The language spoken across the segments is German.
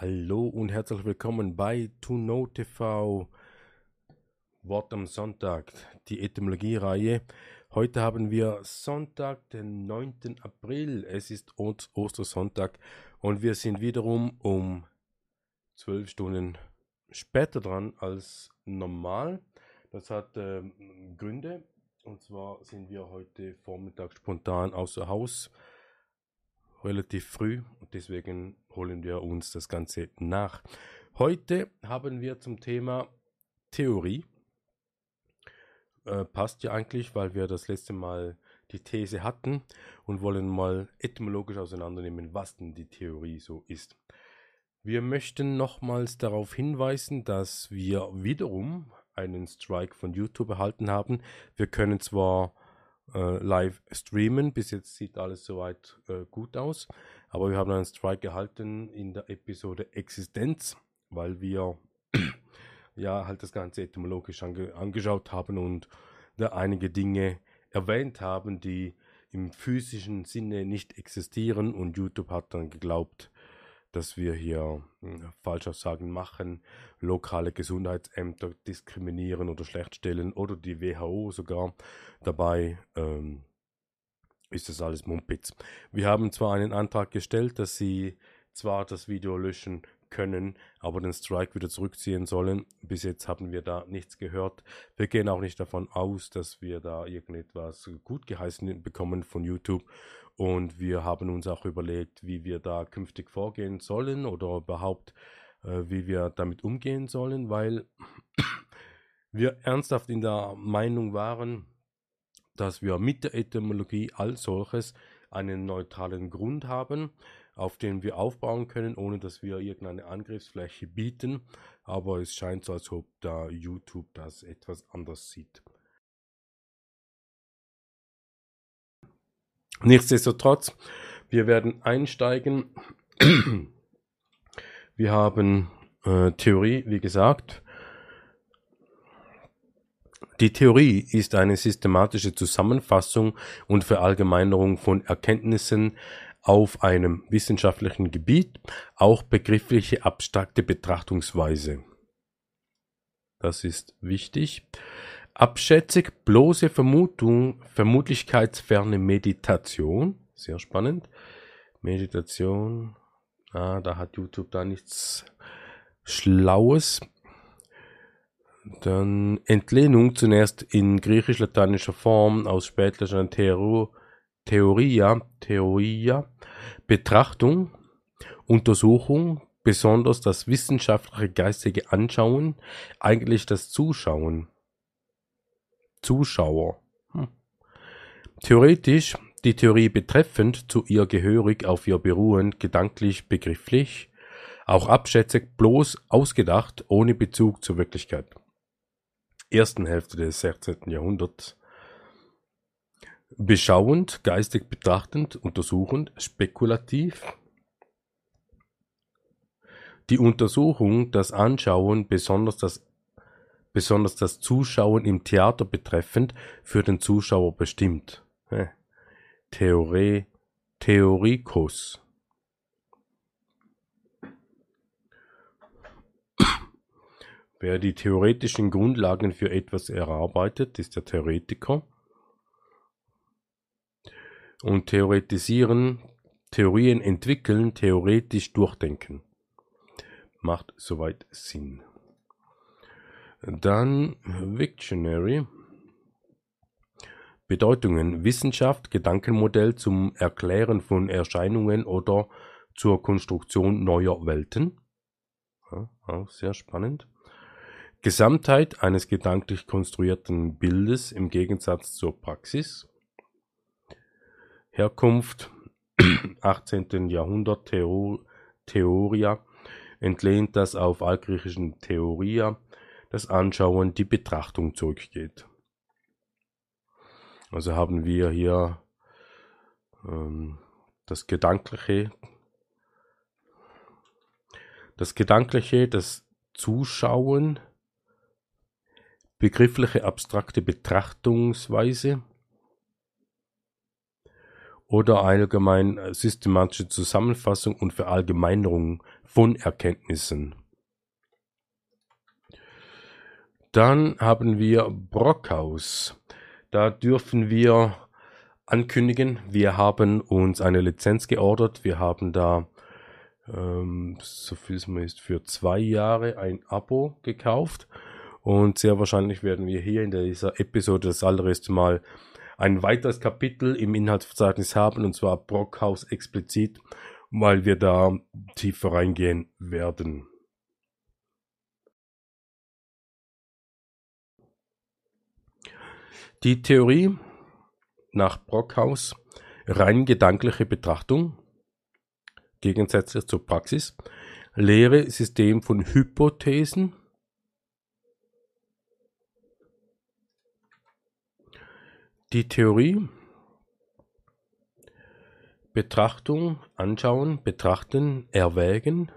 Hallo und herzlich willkommen bei To Know TV Wort am Sonntag, die Etymologie-Reihe. Heute haben wir Sonntag, den 9. April. Es ist Ostersonntag und wir sind wiederum um 12 Stunden später dran als normal. Das hat äh, Gründe. Und zwar sind wir heute Vormittag spontan außer Haus relativ früh und deswegen holen wir uns das Ganze nach. Heute haben wir zum Thema Theorie. Äh, passt ja eigentlich, weil wir das letzte Mal die These hatten und wollen mal etymologisch auseinandernehmen, was denn die Theorie so ist. Wir möchten nochmals darauf hinweisen, dass wir wiederum einen Strike von YouTube erhalten haben. Wir können zwar äh, live streamen. Bis jetzt sieht alles soweit äh, gut aus. Aber wir haben einen Strike erhalten in der Episode Existenz, weil wir ja halt das Ganze etymologisch ange angeschaut haben und da einige Dinge erwähnt haben, die im physischen Sinne nicht existieren und YouTube hat dann geglaubt, dass wir hier hm, Falschaussagen machen, lokale Gesundheitsämter diskriminieren oder schlechtstellen oder die WHO sogar. Dabei ähm, ist das alles Mumpitz. Wir haben zwar einen Antrag gestellt, dass sie zwar das Video löschen können, aber den Strike wieder zurückziehen sollen. Bis jetzt haben wir da nichts gehört. Wir gehen auch nicht davon aus, dass wir da irgendetwas gut geheißen bekommen von YouTube. Und wir haben uns auch überlegt, wie wir da künftig vorgehen sollen oder überhaupt, äh, wie wir damit umgehen sollen, weil wir ernsthaft in der Meinung waren, dass wir mit der Etymologie als solches einen neutralen Grund haben auf den wir aufbauen können, ohne dass wir irgendeine Angriffsfläche bieten. Aber es scheint so, als ob da YouTube das etwas anders sieht. Nichtsdestotrotz, wir werden einsteigen. Wir haben äh, Theorie, wie gesagt. Die Theorie ist eine systematische Zusammenfassung und Verallgemeinerung von Erkenntnissen, auf einem wissenschaftlichen Gebiet auch begriffliche abstrakte Betrachtungsweise. Das ist wichtig. Abschätzig bloße Vermutung, vermutlichkeitsferne Meditation. Sehr spannend. Meditation. Ah, da hat YouTube da nichts Schlaues. Dann Entlehnung zunächst in griechisch-lateinischer Form aus spätlicher Theorie Theoria, Theoria, Betrachtung, Untersuchung, besonders das wissenschaftliche geistige Anschauen, eigentlich das Zuschauen. Zuschauer. Hm. Theoretisch die Theorie betreffend, zu ihr gehörig, auf ihr beruhend, gedanklich, begrifflich, auch abschätzig, bloß ausgedacht, ohne Bezug zur Wirklichkeit. Ersten Hälfte des 16. Jahrhunderts beschauend, geistig betrachtend, untersuchend, spekulativ. Die Untersuchung, das Anschauen, besonders das, besonders das Zuschauen im Theater betreffend, für den Zuschauer bestimmt. Theorie, Theorikos. Wer die theoretischen Grundlagen für etwas erarbeitet, ist der Theoretiker und theoretisieren, Theorien entwickeln, theoretisch durchdenken. Macht soweit Sinn. Dann Victionary. Bedeutungen Wissenschaft, Gedankenmodell zum Erklären von Erscheinungen oder zur Konstruktion neuer Welten. Ja, auch sehr spannend. Gesamtheit eines gedanklich konstruierten Bildes im Gegensatz zur Praxis. Herkunft 18. Jahrhundert Theor Theoria entlehnt das auf altgriechischen Theoria, das Anschauen, die Betrachtung zurückgeht. Also haben wir hier ähm, das Gedankliche, das Gedankliche, das Zuschauen, begriffliche abstrakte Betrachtungsweise, oder allgemein äh, systematische Zusammenfassung und Verallgemeinerung von Erkenntnissen. Dann haben wir Brockhaus. Da dürfen wir ankündigen, wir haben uns eine Lizenz geordert. Wir haben da, ähm, so viel es mir ist, für zwei Jahre ein Abo gekauft. Und sehr wahrscheinlich werden wir hier in dieser Episode das allererste Mal ein weiteres Kapitel im Inhaltsverzeichnis haben, und zwar Brockhaus explizit, weil wir da tiefer reingehen werden. Die Theorie nach Brockhaus rein gedankliche Betrachtung, gegensätzlich zur Praxis, Lehre System von Hypothesen, Die Theorie Betrachtung, anschauen, betrachten, erwägen.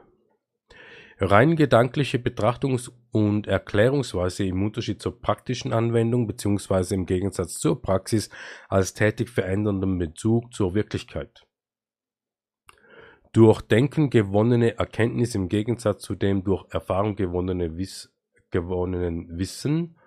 Rein gedankliche Betrachtungs- und Erklärungsweise im Unterschied zur praktischen Anwendung bzw. im Gegensatz zur Praxis als tätig veränderndem Bezug zur Wirklichkeit. Durch Denken gewonnene Erkenntnis im Gegensatz zu dem durch Erfahrung gewonnene Wiss gewonnenen Wissen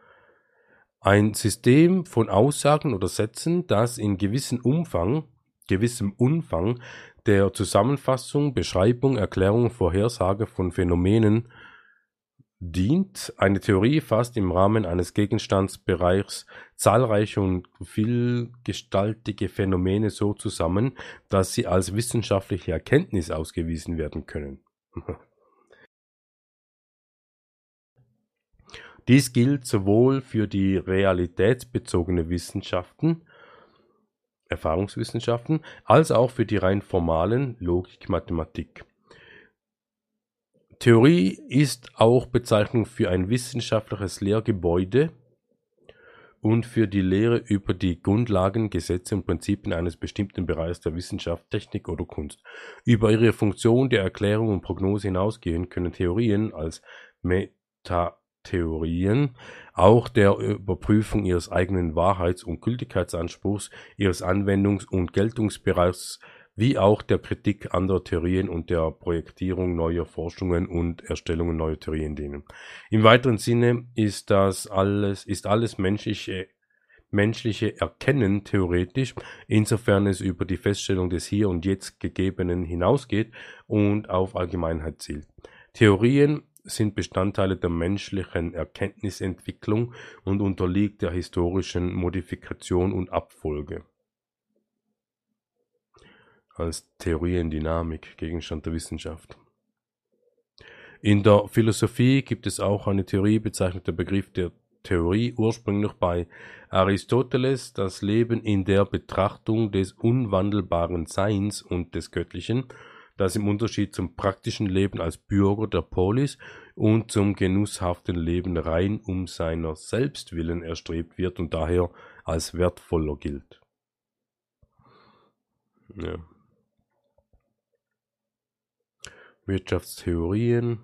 ein System von Aussagen oder Sätzen, das in gewissem Umfang, gewissem Umfang der Zusammenfassung, Beschreibung, Erklärung, Vorhersage von Phänomenen dient. Eine Theorie fasst im Rahmen eines Gegenstandsbereichs zahlreiche und vielgestaltige Phänomene so zusammen, dass sie als wissenschaftliche Erkenntnis ausgewiesen werden können. Dies gilt sowohl für die realitätsbezogene Wissenschaften (Erfahrungswissenschaften) als auch für die rein formalen (Logik, Mathematik). Theorie ist auch Bezeichnung für ein wissenschaftliches Lehrgebäude und für die Lehre über die Grundlagen, Gesetze und Prinzipien eines bestimmten Bereichs der Wissenschaft, Technik oder Kunst. Über ihre Funktion der Erklärung und Prognose hinausgehend können Theorien als Meta Theorien, auch der Überprüfung ihres eigenen Wahrheits- und Gültigkeitsanspruchs, ihres Anwendungs- und Geltungsbereichs wie auch der Kritik anderer Theorien und der Projektierung neuer Forschungen und Erstellung neuer Theorien dienen. Im weiteren Sinne ist das alles, ist alles menschliche, menschliche Erkennen theoretisch, insofern es über die Feststellung des Hier und Jetzt Gegebenen hinausgeht und auf Allgemeinheit zielt. Theorien sind Bestandteile der menschlichen Erkenntnisentwicklung und unterliegt der historischen Modifikation und Abfolge. Als Theoriendynamik Gegenstand der Wissenschaft. In der Philosophie gibt es auch eine Theorie, bezeichnet der Begriff der Theorie ursprünglich bei Aristoteles das Leben in der Betrachtung des unwandelbaren Seins und des Göttlichen das im Unterschied zum praktischen Leben als Bürger der Polis und zum genusshaften Leben rein um seiner selbst willen erstrebt wird und daher als wertvoller gilt. Ja. Wirtschaftstheorien,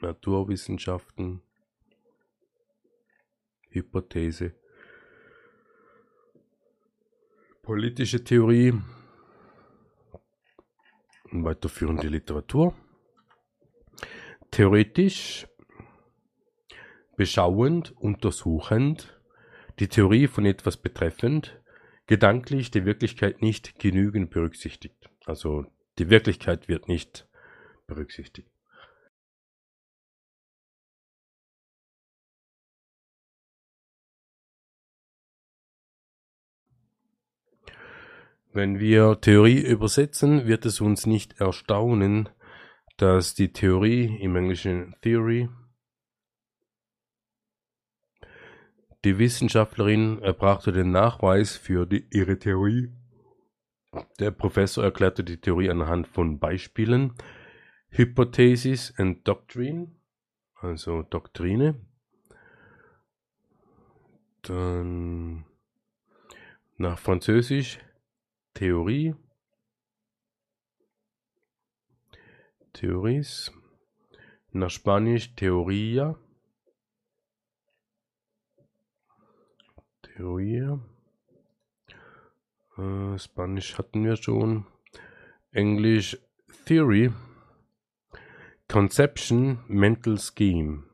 Naturwissenschaften, Hypothese, politische Theorie, weiterführende Literatur. Theoretisch, beschauend, untersuchend, die Theorie von etwas betreffend, gedanklich die Wirklichkeit nicht genügend berücksichtigt. Also die Wirklichkeit wird nicht berücksichtigt. Wenn wir Theorie übersetzen, wird es uns nicht erstaunen, dass die Theorie im Englischen Theory die Wissenschaftlerin erbrachte den Nachweis für die, ihre Theorie. Der Professor erklärte die Theorie anhand von Beispielen, Hypothesis and Doctrine, also Doktrine. Dann nach Französisch Theorie Theories nach Spanisch Teoria Teoria Äh, Spanisch hatten wir schon. Englisch Theory. Conception Mental Scheme.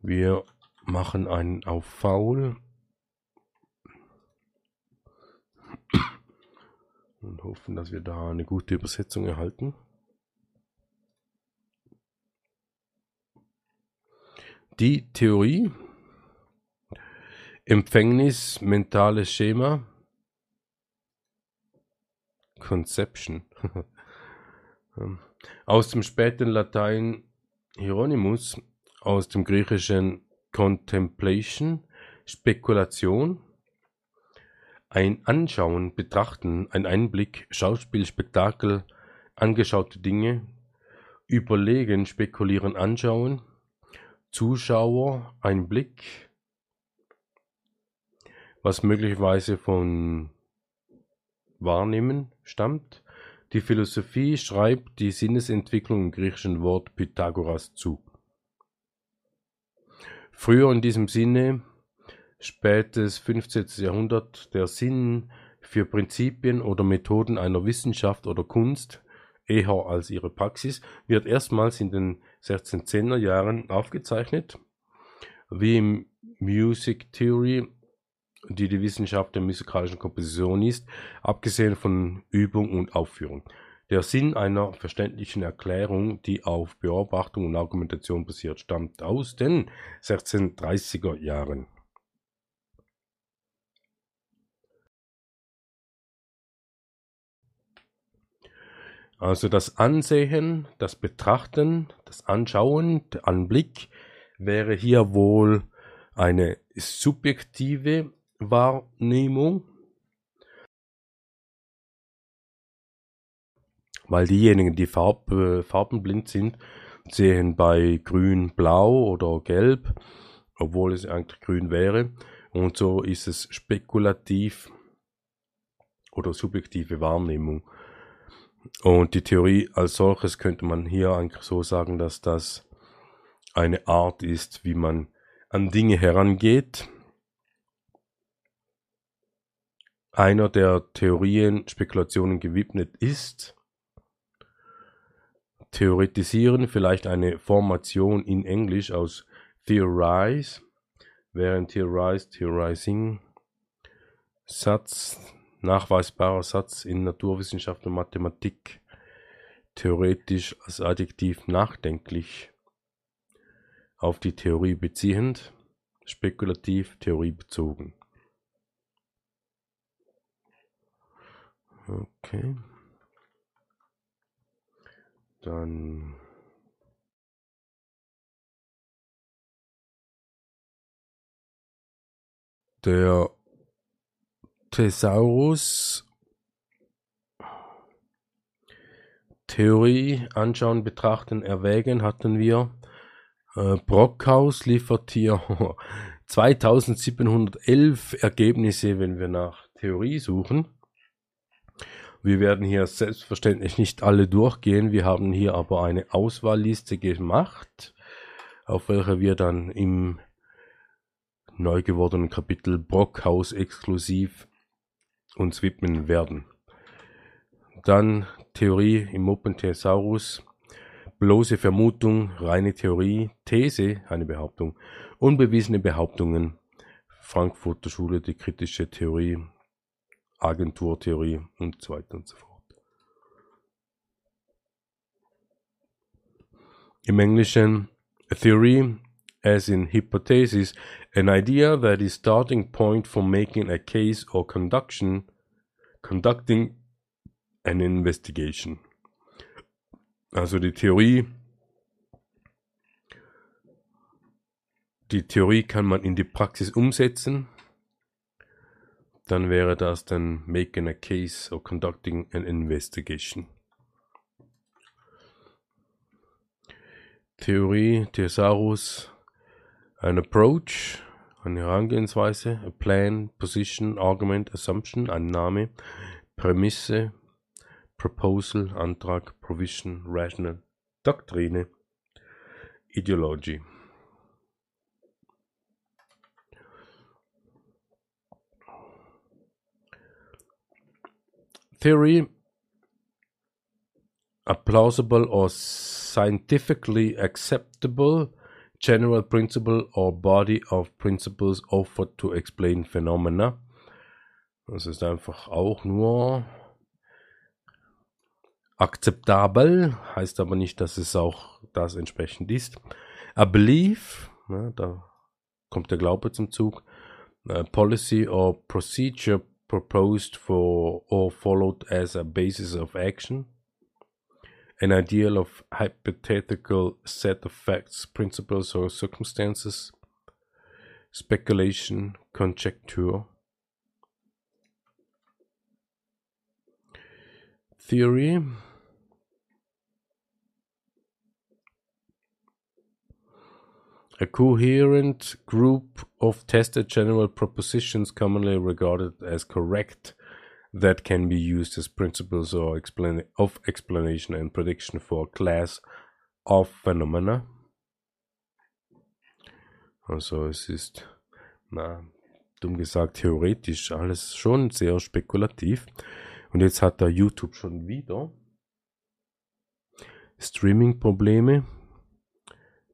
Wir machen einen auf Faul und hoffen, dass wir da eine gute Übersetzung erhalten. Die Theorie, Empfängnis, mentales Schema, Conception. aus dem späten Latein Hieronymus, aus dem griechischen Contemplation, Spekulation, ein Anschauen, Betrachten, ein Einblick, Schauspiel, Spektakel, angeschaute Dinge, Überlegen, Spekulieren, Anschauen, Zuschauer, ein Blick, was möglicherweise von Wahrnehmen stammt. Die Philosophie schreibt die Sinnesentwicklung im griechischen Wort Pythagoras zu. Früher in diesem Sinne spätes 15. Jahrhundert der Sinn für Prinzipien oder Methoden einer Wissenschaft oder Kunst eher als ihre Praxis wird erstmals in den 1610er Jahren aufgezeichnet, wie im Music Theory, die die Wissenschaft der musikalischen Komposition ist, abgesehen von Übung und Aufführung. Der Sinn einer verständlichen Erklärung, die auf Beobachtung und Argumentation basiert, stammt aus den 1630er Jahren. Also das Ansehen, das Betrachten, das Anschauen, der Anblick wäre hier wohl eine subjektive Wahrnehmung, weil diejenigen, die farb, äh, farbenblind sind, sehen bei grün blau oder gelb, obwohl es eigentlich grün wäre. Und so ist es spekulativ oder subjektive Wahrnehmung. Und die Theorie als solches könnte man hier eigentlich so sagen, dass das eine Art ist, wie man an Dinge herangeht. Einer der Theorien Spekulationen gewidmet ist. Theoretisieren, vielleicht eine Formation in Englisch aus theorize, während theorize, theorizing, Satz, nachweisbarer Satz in Naturwissenschaft und Mathematik, theoretisch als Adjektiv nachdenklich, auf die Theorie beziehend, spekulativ theoriebezogen. Okay. Dann der Thesaurus Theorie anschauen, betrachten, erwägen hatten wir. Äh, Brockhaus liefert hier 2711 Ergebnisse, wenn wir nach Theorie suchen. Wir werden hier selbstverständlich nicht alle durchgehen. Wir haben hier aber eine Auswahlliste gemacht, auf welcher wir dann im neu gewordenen Kapitel Brockhaus exklusiv uns widmen werden. Dann Theorie im Open Thesaurus, bloße Vermutung, reine Theorie, These, eine Behauptung, unbewiesene Behauptungen, Frankfurter Schule, die kritische Theorie, Agenturtheorie und so weiter und so fort. Im Englischen Theory as in hypothesis, an idea that is starting point for making a case or conduction, conducting an investigation. Also die Theorie, die Theorie kann man in die Praxis umsetzen. Dann wäre das dann making a case or conducting an investigation. Theorie, Thesaurus, An approach, eine Herangehensweise, a plan, position, argument, assumption, Annahme, Prämisse, proposal, Antrag, provision, rational, Doktrine, Ideology. theory a plausible or scientifically acceptable general principle or body of principles offered to explain phenomena. Das ist einfach auch nur akzeptabel, heißt aber nicht, dass es auch das entsprechend ist. A belief, ja, da kommt der Glaube zum Zug. A policy or procedure proposed for or followed as a basis of action. An ideal of hypothetical set of facts, principles or circumstances. Speculation, conjecture. Theory A coherent group of tested general propositions commonly regarded as correct that can be used as principles or explain of explanation and prediction for a class of phenomena. Also es ist, na, dumm gesagt, theoretisch alles schon sehr spekulativ. Und jetzt hat da YouTube schon wieder Streaming-Probleme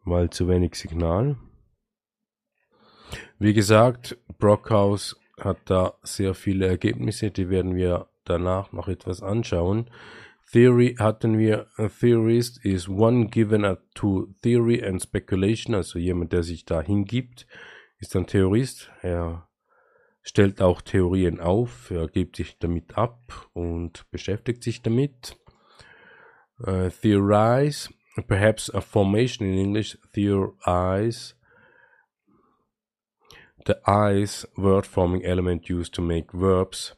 weil zu wenig Signal. Wie gesagt, Brockhaus hat da sehr viele Ergebnisse, die werden wir danach noch etwas anschauen. Theory hatten wir, a theorist is one given to theory and speculation, also jemand, der sich da hingibt, ist ein Theorist. Er stellt auch Theorien auf, er gibt sich damit ab und beschäftigt sich damit. Uh, theorize perhaps a formation in English, eyes. The eyes word forming element used to make verbs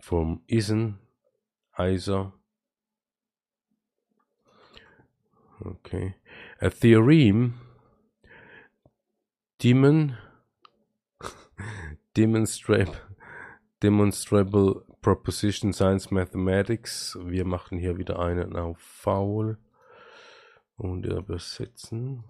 from isen, either. Okay. A theorem, demon, demonstrable, demonstrable proposition science mathematics. Wir machen hier wieder einen auf faul und übersetzen.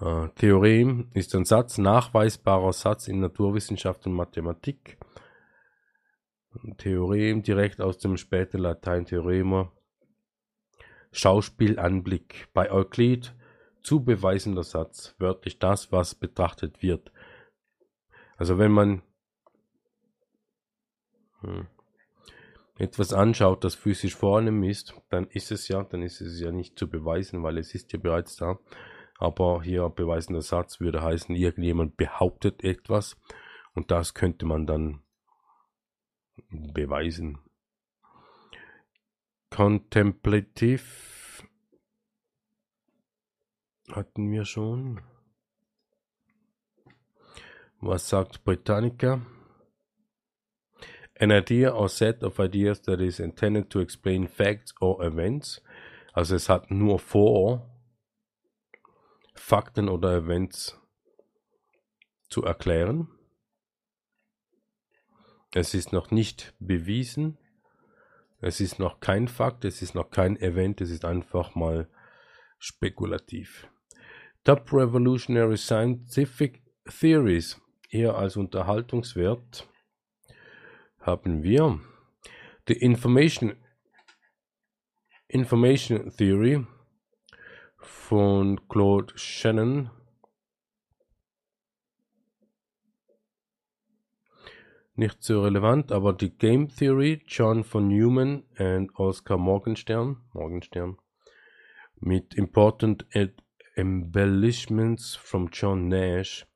Äh, Theorem ist ein Satz, nachweisbarer Satz in Naturwissenschaft und Mathematik. Theorem direkt aus dem späten Latein Theorema. Schauspielanblick. Bei Euklid zu beweisender Satz, wörtlich das, was betrachtet wird. Also wenn man hm, etwas anschaut, das physisch vornehm ist, dann ist es ja, dann ist es ja nicht zu beweisen, weil es ist ja bereits da. Aber hier beweisender Satz würde heißen, irgendjemand behauptet etwas und das könnte man dann beweisen. Kontemplativ hatten wir schon. Was sagt Britannica? An idea or set of ideas that is intended to explain facts or events. Also es hat nur vor, Fakten oder Events zu erklären. Es ist noch nicht bewiesen. Es ist noch kein Fakt, es ist noch kein Event, es ist einfach mal spekulativ. Top Revolutionary Scientific Theories, eher als Unterhaltungswert haben wir die Information, Information Theory von Claude Shannon. Nicht so relevant, aber die Game Theory, John von Newman und Oscar Morgenstern, Morgenstern, mit Important Embellishments from John Nash,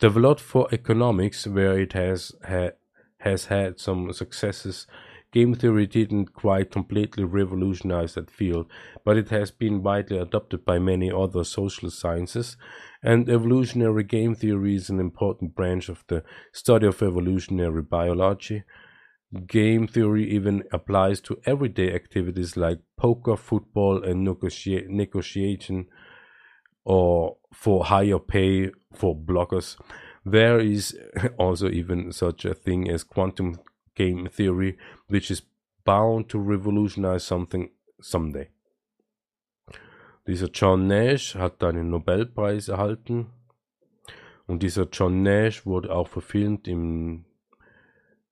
developed for economics, where it has had has had some successes. Game theory didn't quite completely revolutionize that field, but it has been widely adopted by many other social sciences, and evolutionary game theory is an important branch of the study of evolutionary biology. Game theory even applies to everyday activities like poker, football, and negotia- negotiation, or for higher pay for bloggers. There is also even such a thing as quantum game theory, which is bound to revolutionize something someday. Dieser John Nash hat einen Nobelpreis erhalten Und dieser John Nash wurde auch verfilmt im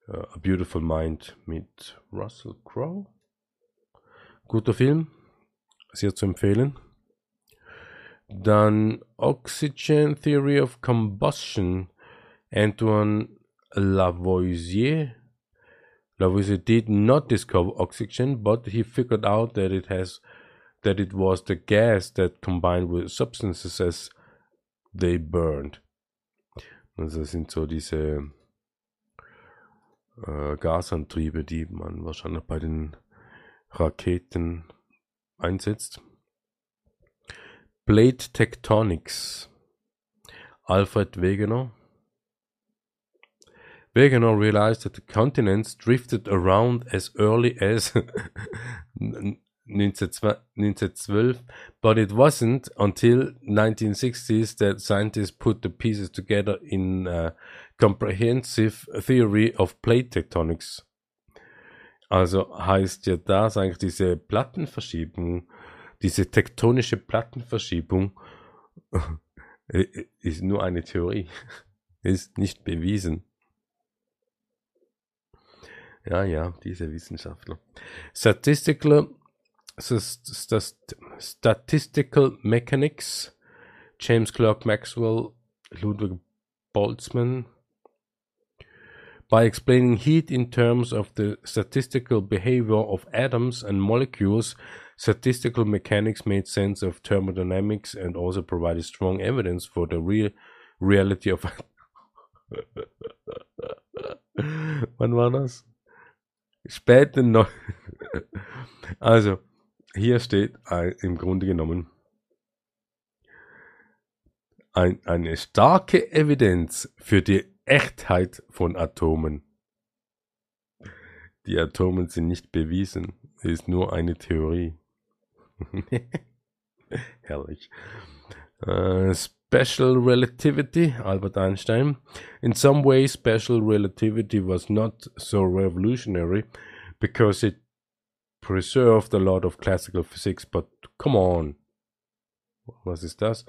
uh, A Beautiful Mind mit Russell Crowe. Guter Film, sehr zu empfehlen. Dann Oxygen Theory of Combustion, Antoine Lavoisier. Lavoisier did not discover oxygen, but he figured out that it has that it was the gas that combined with substances as they burned. Also sind so diese äh, Gasantriebe, die man wahrscheinlich bei den Raketen einsetzt. Plate Tectonics. Alfred Wegener. Wegener realized that the continents drifted around as early as 1912, but it wasn't until 1960s that scientists put the pieces together in a comprehensive theory of plate tectonics. Also heißt ja das eigentlich diese Plattenverschiebung, diese tektonische Plattenverschiebung ist nur eine Theorie, ist nicht bewiesen. Ja, ja, diese Wissenschaftler. Statistical, Statistical Mechanics, James Clerk Maxwell, Ludwig Boltzmann, by explaining heat in terms of the statistical behavior of atoms and molecules, statistical mechanics made sense of thermodynamics and also provided strong evidence for the real reality of. Wann war das? Später noch. also, hier steht ein, im Grunde genommen ein, eine starke Evidenz für die Echtheit von Atomen. Die Atomen sind nicht bewiesen, es ist nur eine Theorie. Herrlich. Uh, special relativity, Albert Einstein. In some ways, special relativity was not so revolutionary because it preserved a lot of classical physics, but come on. Was ist das?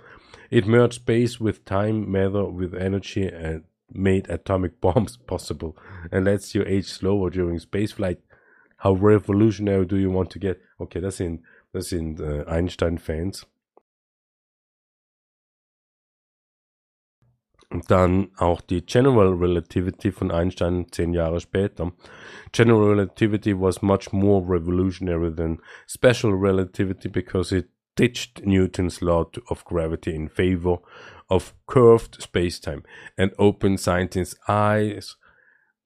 It merged space with time, matter with energy, and made atomic bombs possible and lets you age slower during spaceflight. How revolutionary do you want to get? Okay, das sind, das sind äh, uh, Einstein-Fans. Dann auch die General Relativity von Einstein zehn Jahre später. General Relativity was much more revolutionary than Special Relativity because it ditched Newton's law of gravity in favor of curved spacetime and opened scientists' eyes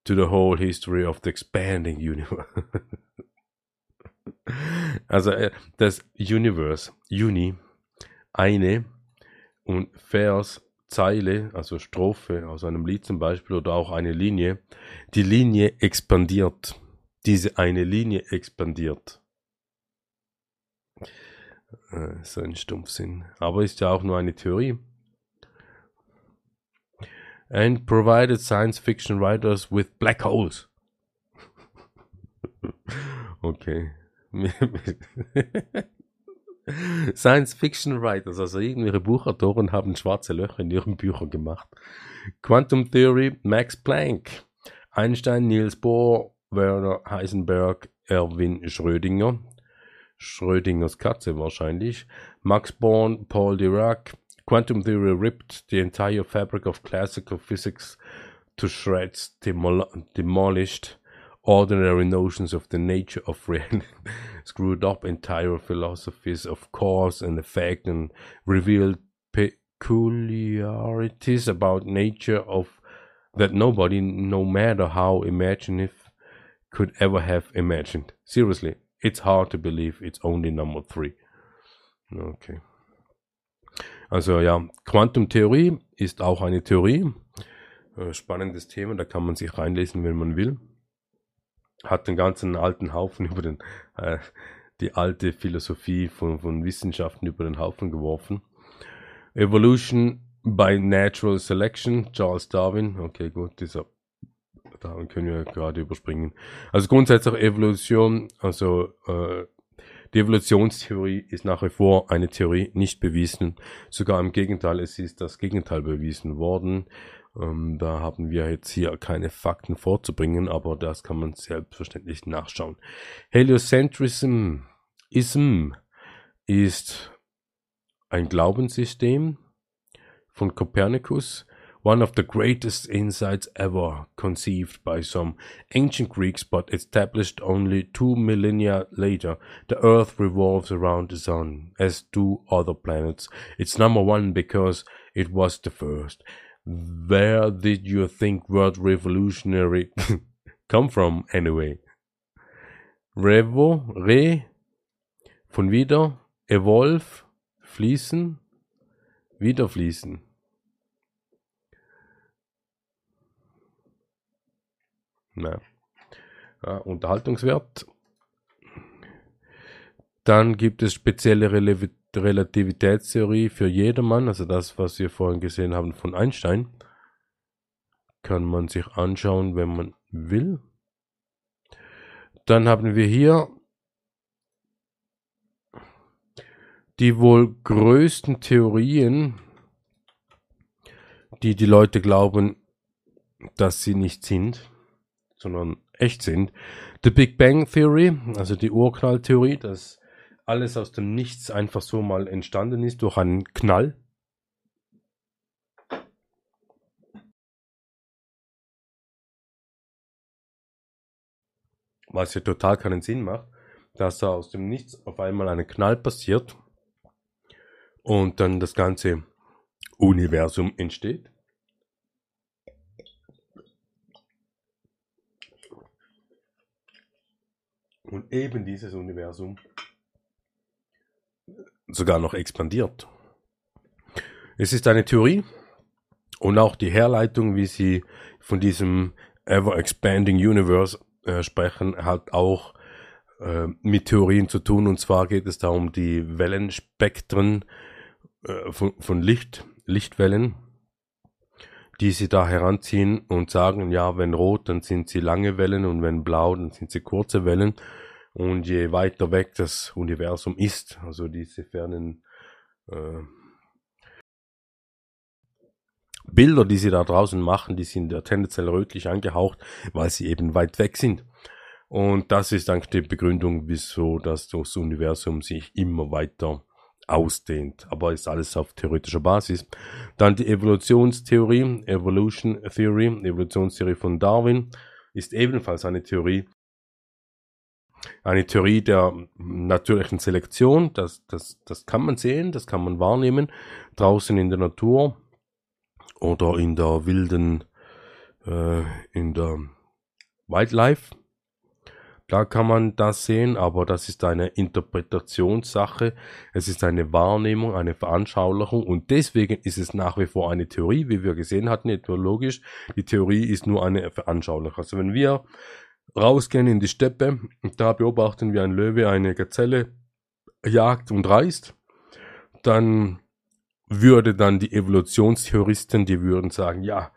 to the whole history of the expanding universe. also äh, das Universe, Uni, eine und Vers, Zeile, also Strophe aus einem Lied zum Beispiel oder auch eine Linie, die Linie expandiert. Diese eine Linie expandiert. Äh, so ein Stumpfsinn. Aber ist ja auch nur eine Theorie. And provided science fiction writers with black holes. okay. Science Fiction Writers, also irgendwelche Buchautoren haben schwarze Löcher in ihren Büchern gemacht. Quantum Theory, Max Planck, Einstein, Niels Bohr, Werner Heisenberg, Erwin Schrödinger, Schrödingers Katze wahrscheinlich, Max Born, Paul Dirac. Quantum theory ripped the entire fabric of classical physics to shreds, demol demolished ordinary notions of the nature of reality, screwed up entire philosophies of cause and effect, and revealed peculiarities about nature of that nobody, no matter how imaginative, could ever have imagined. Seriously, it's hard to believe it's only number three. Okay. Also ja, Quantumtheorie ist auch eine Theorie. Äh, spannendes Thema, da kann man sich reinlesen, wenn man will. Hat den ganzen alten Haufen über den, äh, die alte Philosophie von, von Wissenschaften über den Haufen geworfen. Evolution by Natural Selection, Charles Darwin. Okay, gut, dieser da können wir gerade überspringen. Also grundsätzlich Evolution, also äh, Die Evolutionstheorie ist nach wie vor eine Theorie nicht bewiesen. Sogar im Gegenteil, es ist das Gegenteil bewiesen worden. Ähm, da haben wir jetzt hier keine Fakten vorzubringen, aber das kann man selbstverständlich nachschauen. Heliocentrism Ism ist ein Glaubenssystem von Copernicus, one of the greatest insights ever conceived by some ancient Greeks, but established only two millennia later. The Earth revolves around the Sun, as do other planets. It's number one because it was the first. Where did you think word revolutionary come from anyway? Revo, re, von wieder, evolve, fließen, wieder fließen. Na. Ja, Unterhaltungswert. Dann gibt es spezielle Relativitätstheorie für jedermann, also das, was wir vorhin gesehen haben von Einstein. Kann man sich anschauen, wenn man will. Dann haben wir hier die wohl größten Theorien, die die Leute glauben, dass sie nicht sind sondern echt sind. The Big Bang Theory, also die Urknalltheorie, dass alles aus dem Nichts einfach so mal entstanden ist durch einen Knall. Was ja total keinen Sinn macht, dass da aus dem Nichts auf einmal ein Knall passiert und dann das ganze Universum entsteht. Und eben dieses Universum sogar noch expandiert. Es ist eine Theorie und auch die Herleitung, wie sie von diesem Ever Expanding Universe äh, sprechen, hat auch äh, mit Theorien zu tun. Und zwar geht es da um die Wellenspektren äh, von, von Licht, Lichtwellen die sie da heranziehen und sagen, ja, wenn rot, dann sind sie lange Wellen und wenn blau, dann sind sie kurze Wellen. Und je weiter weg das Universum ist, also diese fernen äh, Bilder, die sie da draußen machen, die sind ja tendenziell rötlich angehaucht, weil sie eben weit weg sind. Und das ist eigentlich die Begründung, wieso das Universum sich immer weiter ausdehnt. Aber ist alles auf theoretischer Basis. Dann die Evolutionstheorie, Evolution Theory, Evolutionstheorie von Darwin, ist ebenfalls eine Theorie, eine Theorie der natürlichen Selektion. Das, das, das kann man sehen, das kann man wahrnehmen, draußen in der Natur oder in der wilden, äh, in der Wildlife. Da kann man das sehen, aber das ist eine Interpretationssache. Es ist eine Wahrnehmung, eine Veranschaulichung und deswegen ist es nach wie vor eine Theorie, wie wir gesehen hatten, etymologisch. Die Theorie ist nur eine Veranschaulichung. Also wenn wir rausgehen in die Steppe und da beobachten wir ein Löwe eine Gazelle jagt und reißt, dann würde dann die Evolutionstheoristen, die würden sagen, ja,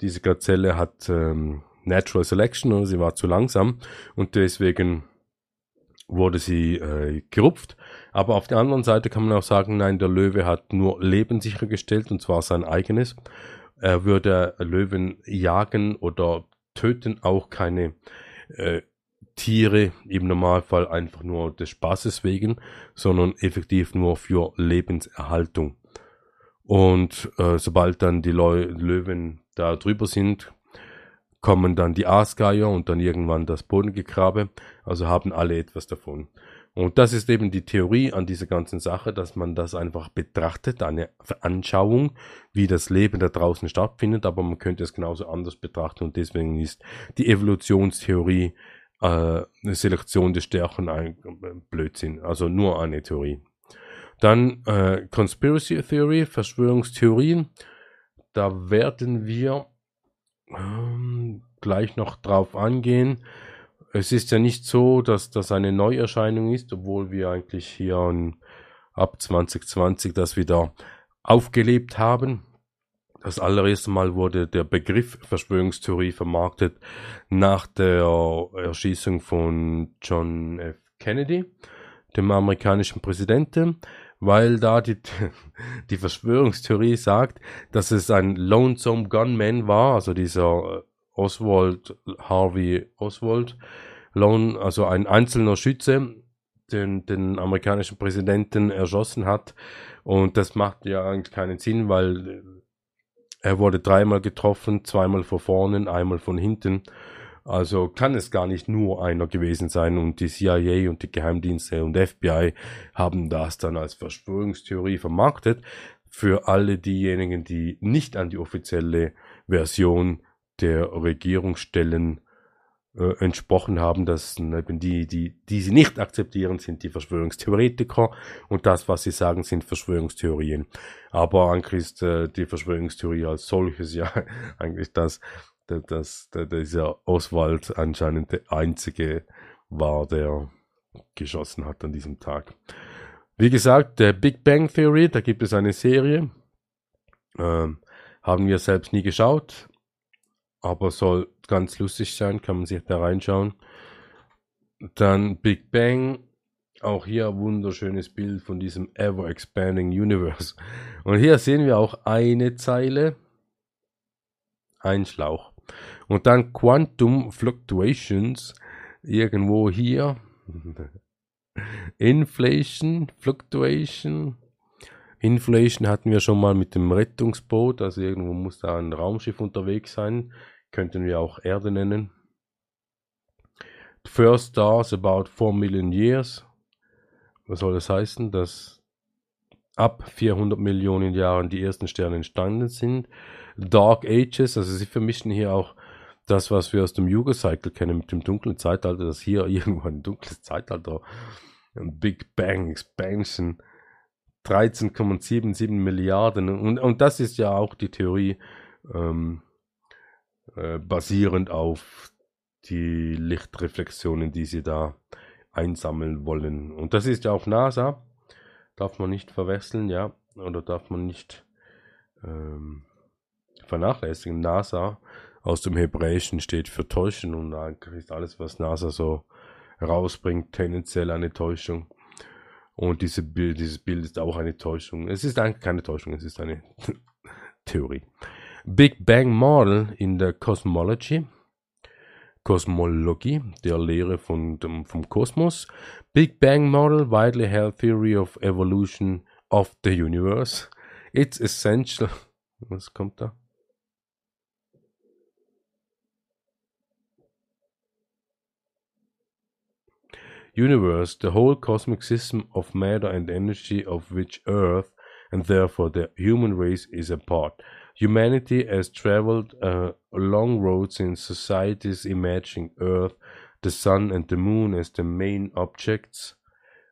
diese Gazelle hat ähm, Natural Selection, oder? sie war zu langsam und deswegen wurde sie äh, gerupft. Aber auf der anderen Seite kann man auch sagen, nein, der Löwe hat nur Leben sichergestellt und zwar sein eigenes. Er würde Löwen jagen oder töten auch keine äh, Tiere im Normalfall einfach nur des Spaßes wegen, sondern effektiv nur für Lebenserhaltung. Und äh, sobald dann die Leu Löwen da drüber sind, kommen dann die Aasgeier und dann irgendwann das Bodengegrabe. Also haben alle etwas davon. Und das ist eben die Theorie an dieser ganzen Sache, dass man das einfach betrachtet, eine Veranschauung, wie das Leben da draußen stattfindet, aber man könnte es genauso anders betrachten und deswegen ist die Evolutionstheorie äh, eine Selektion der Stärken ein Blödsinn, also nur eine Theorie. Dann äh, Conspiracy Theory, Verschwörungstheorien. Da werden wir ähm, gleich noch drauf angehen. Es ist ja nicht so, dass das eine Neuerscheinung ist, obwohl wir eigentlich hier in, ab 2020 das wieder aufgelebt haben. Das allererste Mal wurde der Begriff Verschwörungstheorie vermarktet nach der Erschießung von John F. Kennedy. dem amerikanischen Präsidenten, weil da die, die Verschwörungstheorie sagt, dass es ein Lonesome Gunman war, also dieser äh, Oswald, Harvey Oswald, Lone, also ein einzelner Schütze, den, den amerikanischen Präsidenten erschossen hat. Und das macht ja eigentlich keinen Sinn, weil er wurde dreimal getroffen, zweimal von vorne, einmal von hinten. Also kann es gar nicht nur einer gewesen sein und die CIA und die Geheimdienste und FBI haben das dann als Verschwörungstheorie vermarktet für alle diejenigen, die nicht an die offizielle Version der Regierungsstellen äh, entsprochen haben, dass eben die, die, die sie nicht akzeptieren, sind die Verschwörungstheoretiker und das, was sie sagen, sind Verschwörungstheorien. Aber eigentlich ist äh, die Verschwörungstheorie als solches ja eigentlich das, dass, dieser Oswald anscheinend der einzige war, der geschossen hat an diesem Tag. Wie gesagt, der Big Bang Theory, da gibt es eine Serie. Ähm, haben wir selbst nie geschaut, aber soll ganz lustig sein, kann man sich da reinschauen. Dann Big Bang, auch hier wunderschönes Bild von diesem Ever Expanding Universe. Und hier sehen wir auch eine Zeile, ein Schlauch. Und dann Quantum Fluctuations irgendwo hier. Inflation, Fluctuation. Inflation hatten wir schon mal mit dem Rettungsboot, also irgendwo muss da ein Raumschiff unterwegs sein. Könnten wir auch Erde nennen. First stars about 4 million years. Was soll das heißen? Dass ab 400 Millionen Jahren die ersten Sterne entstanden sind. Dark Ages, also sie vermischen hier auch das, was wir aus dem Yuga-Cycle kennen mit dem dunklen Zeitalter, dass hier irgendwo ein dunkles Zeitalter, ein Big Bang Expansion, 13,77 Milliarden. Und, und das ist ja auch die Theorie ähm, äh, basierend auf die Lichtreflexionen, die sie da einsammeln wollen. Und das ist ja auch NASA. Darf man nicht verwechseln, ja. Oder darf man nicht ähm, vernachlässigen. NASA aus dem Hebräischen steht für täuschen und eigentlich ist alles, was NASA so rausbringt, tendenziell eine Täuschung. Und diese Bild, dieses Bild ist auch eine Täuschung. Es ist eigentlich keine Täuschung, es ist eine Theorie. Big Bang Model in der Cosmology, Kosmologie, der Lehre von vom Kosmos. Big Bang Model, widely held theory of evolution of the universe. It's essential. Was kommt da? Universe, the whole cosmic system of matter and energy of which Earth, and therefore the human race, is a part. Humanity has traveled a long road since societies imagining Earth, the Sun, and the Moon as the main objects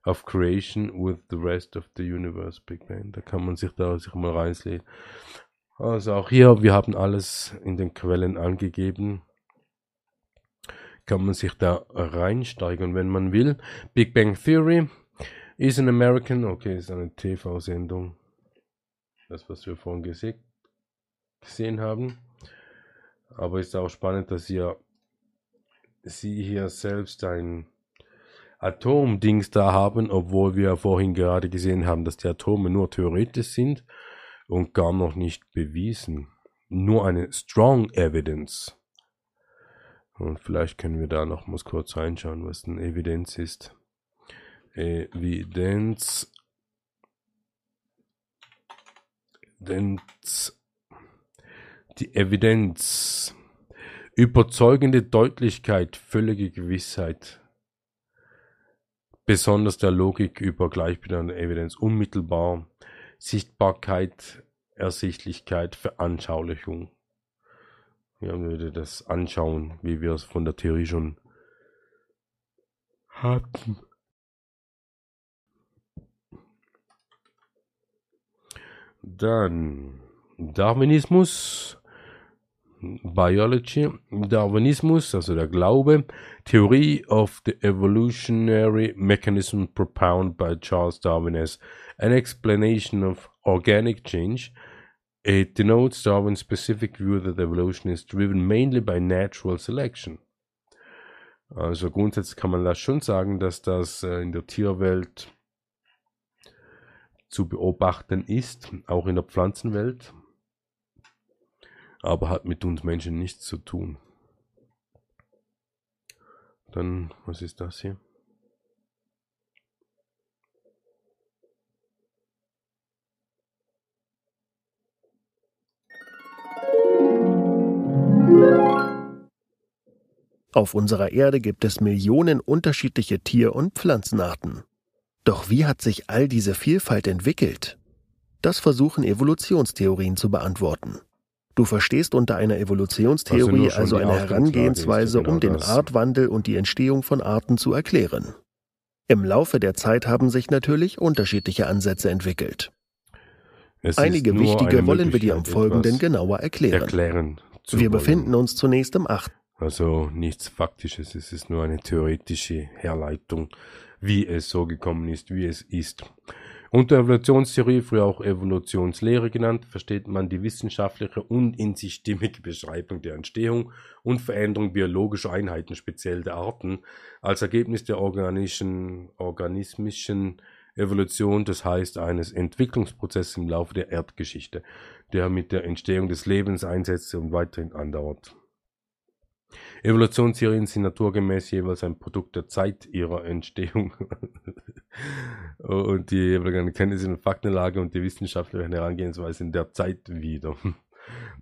of creation with the rest of the universe. Big Bang. Da kann man sich da sich mal reinslegen. Also auch hier, wir haben alles in den Quellen angegeben kann man sich da reinsteigern, wenn man will. Big Bang Theory ist ein American, okay, ist eine TV-Sendung. Das, was wir vorhin gese gesehen haben. Aber ist auch spannend, dass ihr sie hier selbst ein Atomdings da haben, obwohl wir vorhin gerade gesehen haben, dass die Atome nur theoretisch sind und gar noch nicht bewiesen. Nur eine Strong Evidence. Und vielleicht können wir da noch mal kurz reinschauen, was denn Evidenz ist. Evidenz. Evidenz. Die Evidenz. Überzeugende Deutlichkeit, völlige Gewissheit. Besonders der Logik über gleichbedeutende Evidenz. Unmittelbar. Sichtbarkeit, Ersichtlichkeit, Veranschaulichung. Ja, würde das anschauen, wie wir es von der Theorie schon hatten. Dann Darwinismus, Biology, Darwinismus, also der Glaube, Theory of the Evolutionary Mechanism propounded by Charles Darwin as an explanation of organic change It denotes Darwin's specific view that evolution is driven mainly by natural selection. Also grundsätzlich kann man das schon sagen, dass das äh, in der Tierwelt zu beobachten ist, auch in der Pflanzenwelt, aber hat mit uns Menschen nichts zu tun. Dann, was ist das hier? Auf unserer Erde gibt es Millionen unterschiedliche Tier- und Pflanzenarten. Doch wie hat sich all diese Vielfalt entwickelt? Das versuchen Evolutionstheorien zu beantworten. Du verstehst unter einer Evolutionstheorie also, also eine Herangehensweise, genau um den Artwandel und die Entstehung von Arten zu erklären. Im Laufe der Zeit haben sich natürlich unterschiedliche Ansätze entwickelt. Es Einige wichtige wollen wir dir im Folgenden genauer erklären. erklären wir wollen. befinden uns zunächst im achten also nichts Faktisches, es ist nur eine theoretische Herleitung, wie es so gekommen ist, wie es ist. Unter Evolutionstheorie, früher auch Evolutionslehre genannt, versteht man die wissenschaftliche und in sich stimmige Beschreibung der Entstehung und Veränderung biologischer Einheiten, speziell der Arten, als Ergebnis der organischen, organismischen Evolution, das heißt eines Entwicklungsprozesses im Laufe der Erdgeschichte, der mit der Entstehung des Lebens einsetzt und weiterhin andauert. Evolutionstheorien sind naturgemäß jeweils ein Produkt der Zeit ihrer Entstehung. und die Kenntnisse und Faktenlage und die wissenschaftliche Herangehensweise in der Zeit wieder.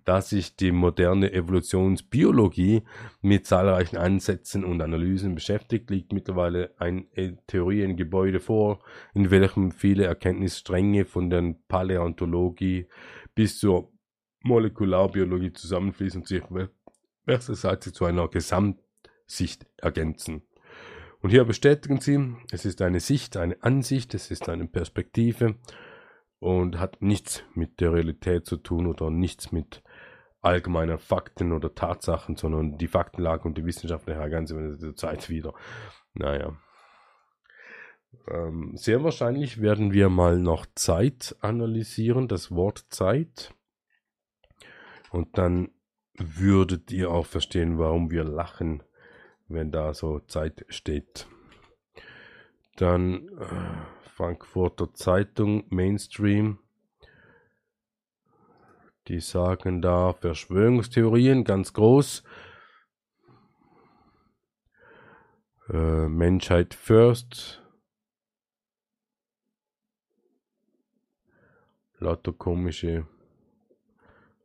Da sich die moderne Evolutionsbiologie mit zahlreichen Ansätzen und Analysen beschäftigt, liegt mittlerweile ein Theoriengebäude vor, in welchem viele Erkenntnisstränge von der Paläontologie bis zur Molekularbiologie zusammenfließen und sich Seite zu einer Gesamtsicht ergänzen. Und hier bestätigen sie, es ist eine Sicht, eine Ansicht, es ist eine Perspektive und hat nichts mit der Realität zu tun oder nichts mit allgemeinen Fakten oder Tatsachen, sondern die Faktenlage und die wissenschaftliche Herangehensweise der Zeit wieder. Naja. Ähm, sehr wahrscheinlich werden wir mal noch Zeit analysieren, das Wort Zeit. Und dann würdet ihr auch verstehen, warum wir lachen, wenn da so Zeit steht. Dann äh, Frankfurter Zeitung, Mainstream. Die sagen da Verschwörungstheorien ganz groß. Äh, Menschheit first. Lauter komische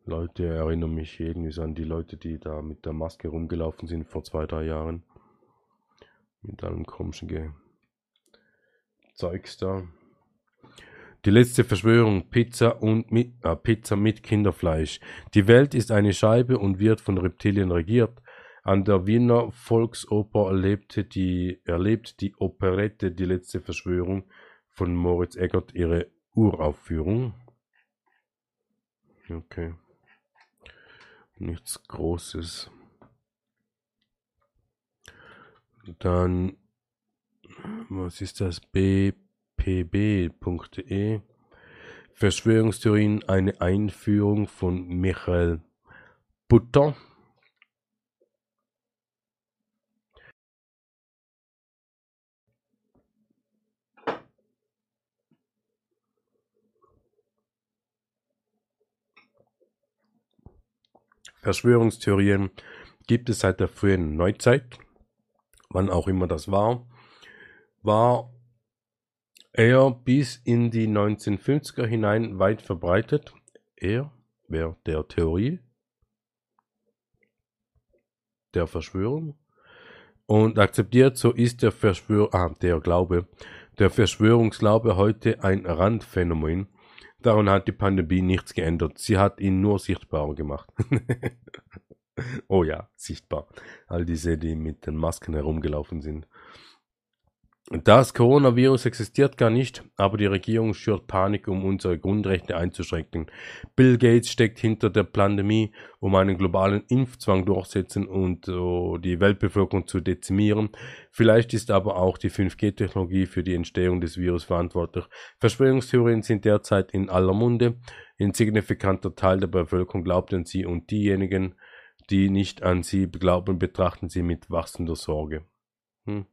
Leute erinnern mich irgendwie an die Leute, die da mit der Maske rumgelaufen sind vor zwei, drei Jahren. Mit allem komischen Ge Zeugs da. Die letzte Verschwörung, Pizza und mit, äh, Pizza mit Kinderfleisch. Die Welt ist eine Scheibe und wird von Reptilien regiert. An der Wiener Volksoper erlebte die, erlebt die Operette Die letzte Verschwörung von Moritz Eggert ihre Uraufführung. Okay nichts Großes. Dann, was ist das? bpb.de Verschwörungstheorien, eine Einführung von Michael Butter. Verschwörungstheorien gibt es seit der frühen Neuzeit, wann auch immer das war, war er bis in die 1950er hinein weit verbreitet. Er, wer der Theorie, der Verschwörung und akzeptiert, so ist der Verschwör ah, der Glaube, der Verschwörungsglaube heute ein Randphänomen, Daran hat die Pandemie nichts geändert. Sie hat ihn nur sichtbarer gemacht. oh ja, sichtbar. All diese, die mit den Masken herumgelaufen sind. Das Coronavirus existiert gar nicht, aber die Regierung schürt Panik, um unsere Grundrechte einzuschränken. Bill Gates steckt hinter der Pandemie, um einen globalen Impfzwang durchzusetzen und uh, die Weltbevölkerung zu dezimieren. Vielleicht ist aber auch die 5G-Technologie für die Entstehung des Virus verantwortlich. Verschwörungstheorien sind derzeit in aller Munde. Ein signifikanter Teil der Bevölkerung glaubt an sie und diejenigen, die nicht an sie glauben, betrachten sie mit wachsender Sorge. Hm.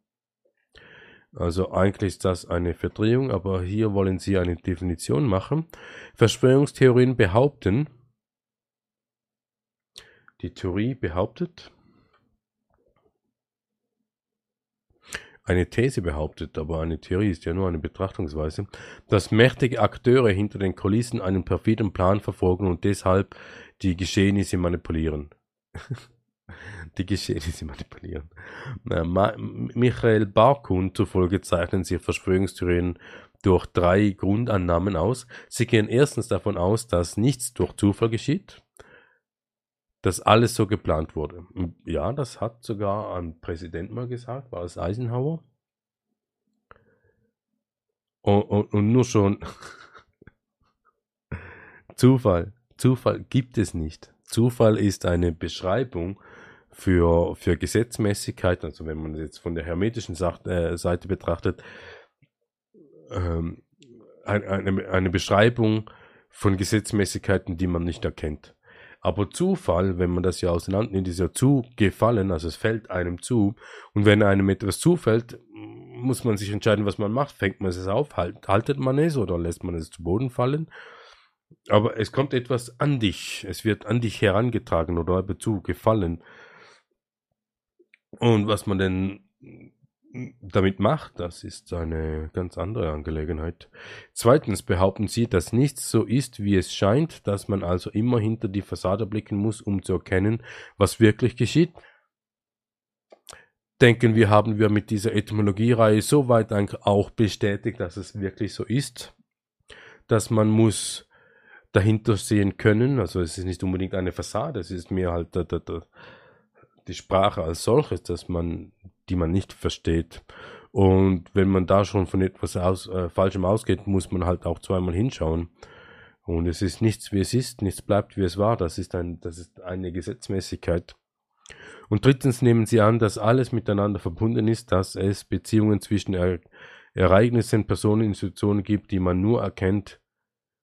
Also eigentlich ist das eine Verdrehung, aber hier wollen sie eine Definition machen. Verschwörungstheorien behaupten, die Theorie behauptet, eine These behauptet, aber eine Theorie ist ja nur eine Betrachtungsweise, dass mächtige Akteure hinter den Kulissen einen perfiden Plan verfolgen und deshalb die Geschehnisse manipulieren. die Geschehnisse manipulieren. Michael Barkun zufolge zeichnen sich Verschwörungstheorien durch drei Grundannahmen aus. Sie gehen erstens davon aus, dass nichts durch Zufall geschieht, dass alles so geplant wurde. Ja, das hat sogar ein Präsident mal gesagt, war es Eisenhower. Und, und, und nur schon Zufall. Zufall gibt es nicht. Zufall ist eine Beschreibung für, für Gesetzmäßigkeit, also wenn man jetzt von der hermetischen äh, Seite betrachtet, ähm, eine, eine Beschreibung von Gesetzmäßigkeiten, die man nicht erkennt. Aber Zufall, wenn man das ja auseinander nimmt, ist ja zugefallen, also es fällt einem zu. Und wenn einem etwas zufällt, muss man sich entscheiden, was man macht. Fängt man es auf, halt, haltet man es oder lässt man es zu Boden fallen? Aber es kommt etwas an dich, es wird an dich herangetragen oder zugefallen. Und was man denn damit macht, das ist eine ganz andere Angelegenheit. Zweitens behaupten sie, dass nichts so ist, wie es scheint, dass man also immer hinter die Fassade blicken muss, um zu erkennen, was wirklich geschieht. Denken wir, haben wir mit dieser Etymologiereihe soweit auch bestätigt, dass es wirklich so ist, dass man muss dahinter sehen können. Also es ist nicht unbedingt eine Fassade, es ist mehr halt der, der, der, die Sprache als solches, dass man die man nicht versteht. Und wenn man da schon von etwas aus, äh, Falschem ausgeht, muss man halt auch zweimal hinschauen. Und es ist nichts, wie es ist, nichts bleibt, wie es war. Das ist, ein, das ist eine Gesetzmäßigkeit. Und drittens nehmen sie an, dass alles miteinander verbunden ist, dass es Beziehungen zwischen er Ereignissen, Personen, Institutionen gibt, die man nur erkennt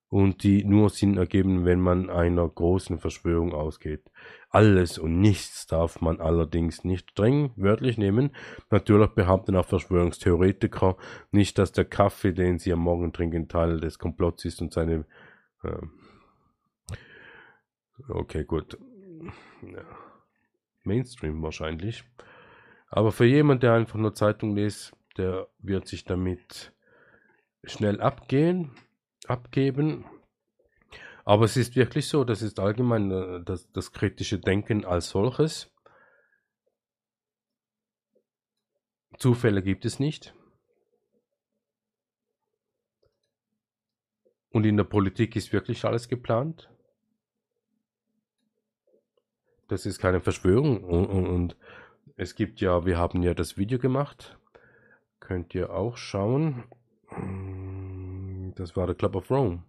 und die nur Sinn ergeben, wenn man einer großen Verschwörung ausgeht. Alles und nichts darf man allerdings nicht streng wörtlich nehmen. Natürlich behaupten auch Verschwörungstheoretiker nicht, dass der Kaffee, den sie am Morgen trinken, Teil des Komplotts ist und seine. Äh okay, gut. Mainstream wahrscheinlich. Aber für jemanden, der einfach nur Zeitung liest, der wird sich damit schnell abgehen, abgeben aber es ist wirklich so, das ist allgemein äh, das, das kritische Denken als solches. Zufälle gibt es nicht. Und in der Politik ist wirklich alles geplant. Das ist keine Verschwörung. Und, und, und, es gibt ja, wir haben ja das Video gemacht. Könnt ihr auch schauen. Das war der Club of Rome.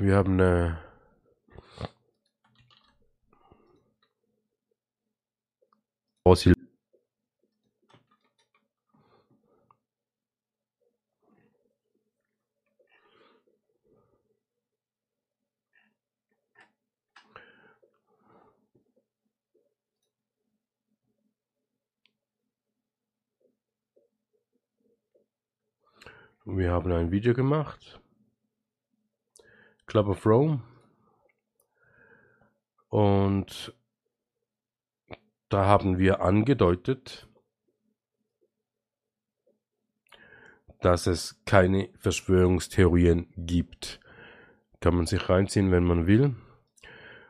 Wir haben eine Fossil Wir haben ein Video gemacht. Club of Rome. Und da haben wir angedeutet, dass es keine Verschwörungstheorien gibt. Kann man sich reinziehen, wenn man will.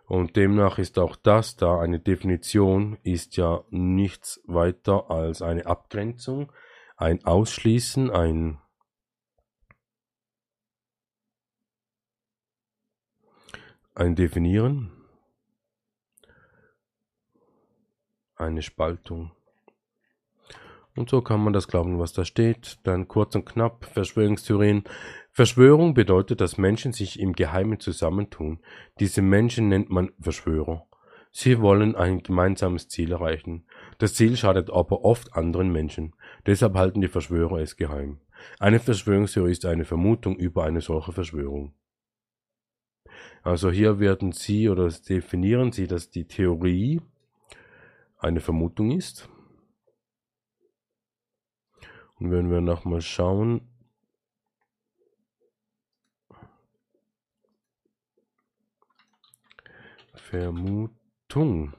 Und demnach ist auch das da eine Definition, ist ja nichts weiter als eine Abgrenzung, ein Ausschließen, ein ein Definieren, eine Spaltung. Und so kann man das glauben, was da steht. Dann kurz und knapp Verschwörungstheorien. Verschwörung bedeutet, dass Menschen sich im Geheimen zusammentun. Diese Menschen nennt man Verschwörer. Sie wollen ein gemeinsames Ziel erreichen. Das Ziel schadet aber oft anderen Menschen. Deshalb halten die Verschwörer es geheim. Eine Verschwörungstheorie ist eine Vermutung über eine solche Verschwörung. Also hier werden Sie oder definieren Sie, dass die Theorie eine Vermutung ist. Und wenn wir nochmal schauen, Vermutung.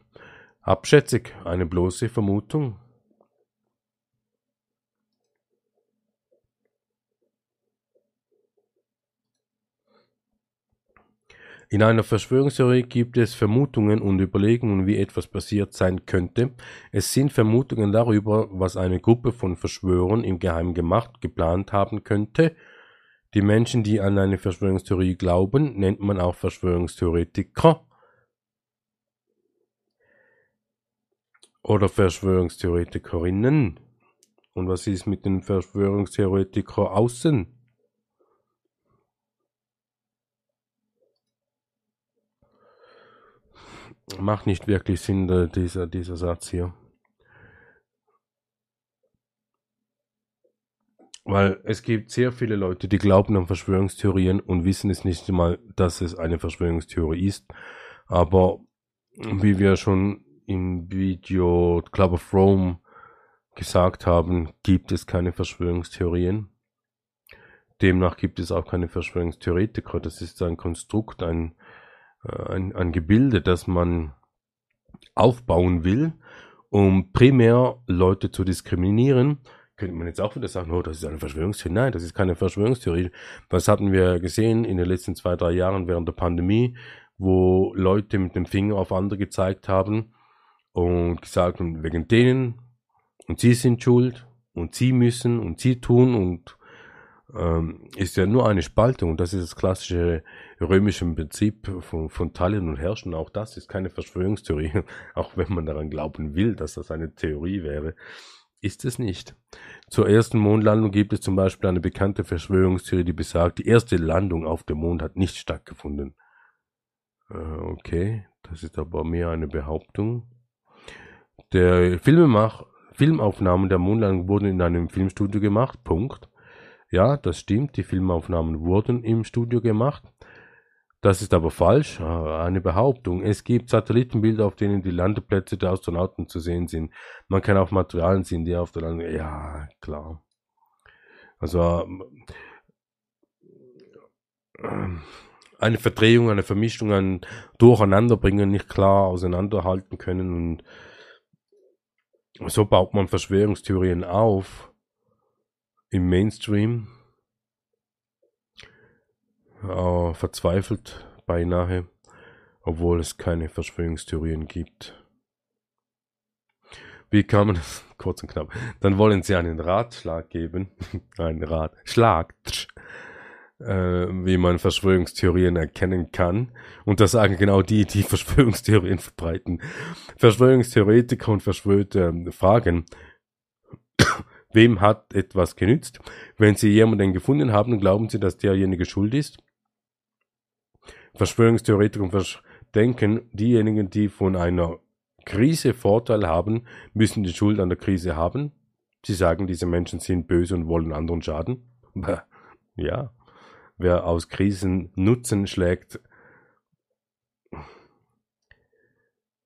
Abschätzig, eine bloße Vermutung. In einer Verschwörungstheorie gibt es Vermutungen und Überlegungen, wie etwas passiert sein könnte. Es sind Vermutungen darüber, was eine Gruppe von Verschwörern im Geheimen gemacht, geplant haben könnte. Die Menschen, die an eine Verschwörungstheorie glauben, nennt man auch Verschwörungstheoretiker oder Verschwörungstheoretikerinnen. Und was ist mit den Verschwörungstheoretikern außen? Macht nicht wirklich Sinn, dieser, dieser Satz hier. Weil es gibt sehr viele Leute, die glauben an Verschwörungstheorien und wissen es nicht mal, dass es eine Verschwörungstheorie ist. Aber wie wir schon im Video Club of Rome gesagt haben, gibt es keine Verschwörungstheorien. Demnach gibt es auch keine Verschwörungstheoretiker. Das ist ein Konstrukt, ein, ein, ein Gebilde, das man aufbauen will, um primär Leute zu diskriminieren, könnte man jetzt auch wieder sagen, oh, das ist eine Verschwörungstheorie. Nein, das ist keine Verschwörungstheorie. Was hatten wir gesehen in den letzten zwei, drei Jahren während der Pandemie, wo Leute mit dem Finger auf andere gezeigt haben und gesagt haben, wegen denen und sie sind schuld und sie müssen und sie tun und ähm, ist ja nur eine Spaltung das ist das klassische römische Prinzip von, von Teilen und Herrschen. Auch das ist keine Verschwörungstheorie, auch wenn man daran glauben will, dass das eine Theorie wäre. Ist es nicht. Zur ersten Mondlandung gibt es zum Beispiel eine bekannte Verschwörungstheorie, die besagt, die erste Landung auf dem Mond hat nicht stattgefunden. Äh, okay, das ist aber mehr eine Behauptung. Der Filmemach, Filmaufnahmen der Mondlandung wurden in einem Filmstudio gemacht. Punkt. Ja, das stimmt, die Filmaufnahmen wurden im Studio gemacht. Das ist aber falsch, äh, eine Behauptung. Es gibt Satellitenbilder, auf denen die Landeplätze der Astronauten zu sehen sind. Man kann auch Materialien sehen, die auf der Landung. Ja, klar. Also ähm, eine Verdrehung, eine Vermischung, ein Durcheinanderbringen, nicht klar auseinanderhalten können und so baut man Verschwörungstheorien auf im Mainstream äh, verzweifelt beinahe, obwohl es keine Verschwörungstheorien gibt. Wie kann man das kurz und knapp? Dann wollen sie einen Ratschlag geben, einen Ratschlag, äh, wie man Verschwörungstheorien erkennen kann. Und das sagen genau die, die Verschwörungstheorien verbreiten. Verschwörungstheoretiker und Verschwörte äh, fragen, Wem hat etwas genützt? Wenn Sie jemanden gefunden haben, glauben Sie, dass derjenige schuld ist? Verschwörungstheoretiker denken, diejenigen, die von einer Krise Vorteil haben, müssen die Schuld an der Krise haben. Sie sagen, diese Menschen sind böse und wollen anderen schaden. Ja, wer aus Krisen Nutzen schlägt,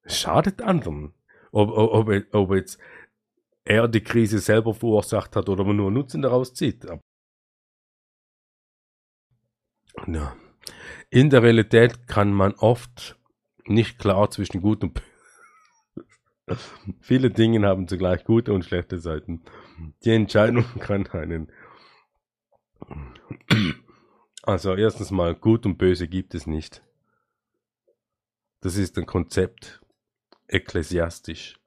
schadet anderen. Ob, ob, ob jetzt er die Krise selber verursacht hat oder man nur Nutzen daraus zieht. Ja. In der Realität kann man oft nicht klar zwischen gut und Viele Dinge haben zugleich gute und schlechte Seiten. Die Entscheidung kann einen. Also erstens mal, gut und böse gibt es nicht. Das ist ein Konzept ekklesiastisch.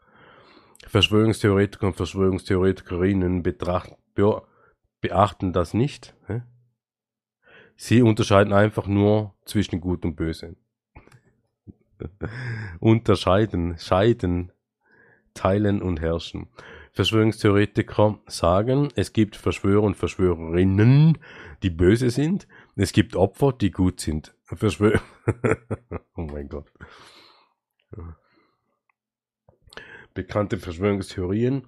Verschwörungstheoretiker und Verschwörungstheoretikerinnen betracht, be, beachten das nicht. Hä? Sie unterscheiden einfach nur zwischen Gut und Böse. Unterscheiden, scheiden, teilen und herrschen. Verschwörungstheoretiker sagen, es gibt Verschwörer und Verschwörerinnen, die böse sind. Es gibt Opfer, die gut sind. Verschwör oh mein Gott. Bekannte Verschwörungstheorien.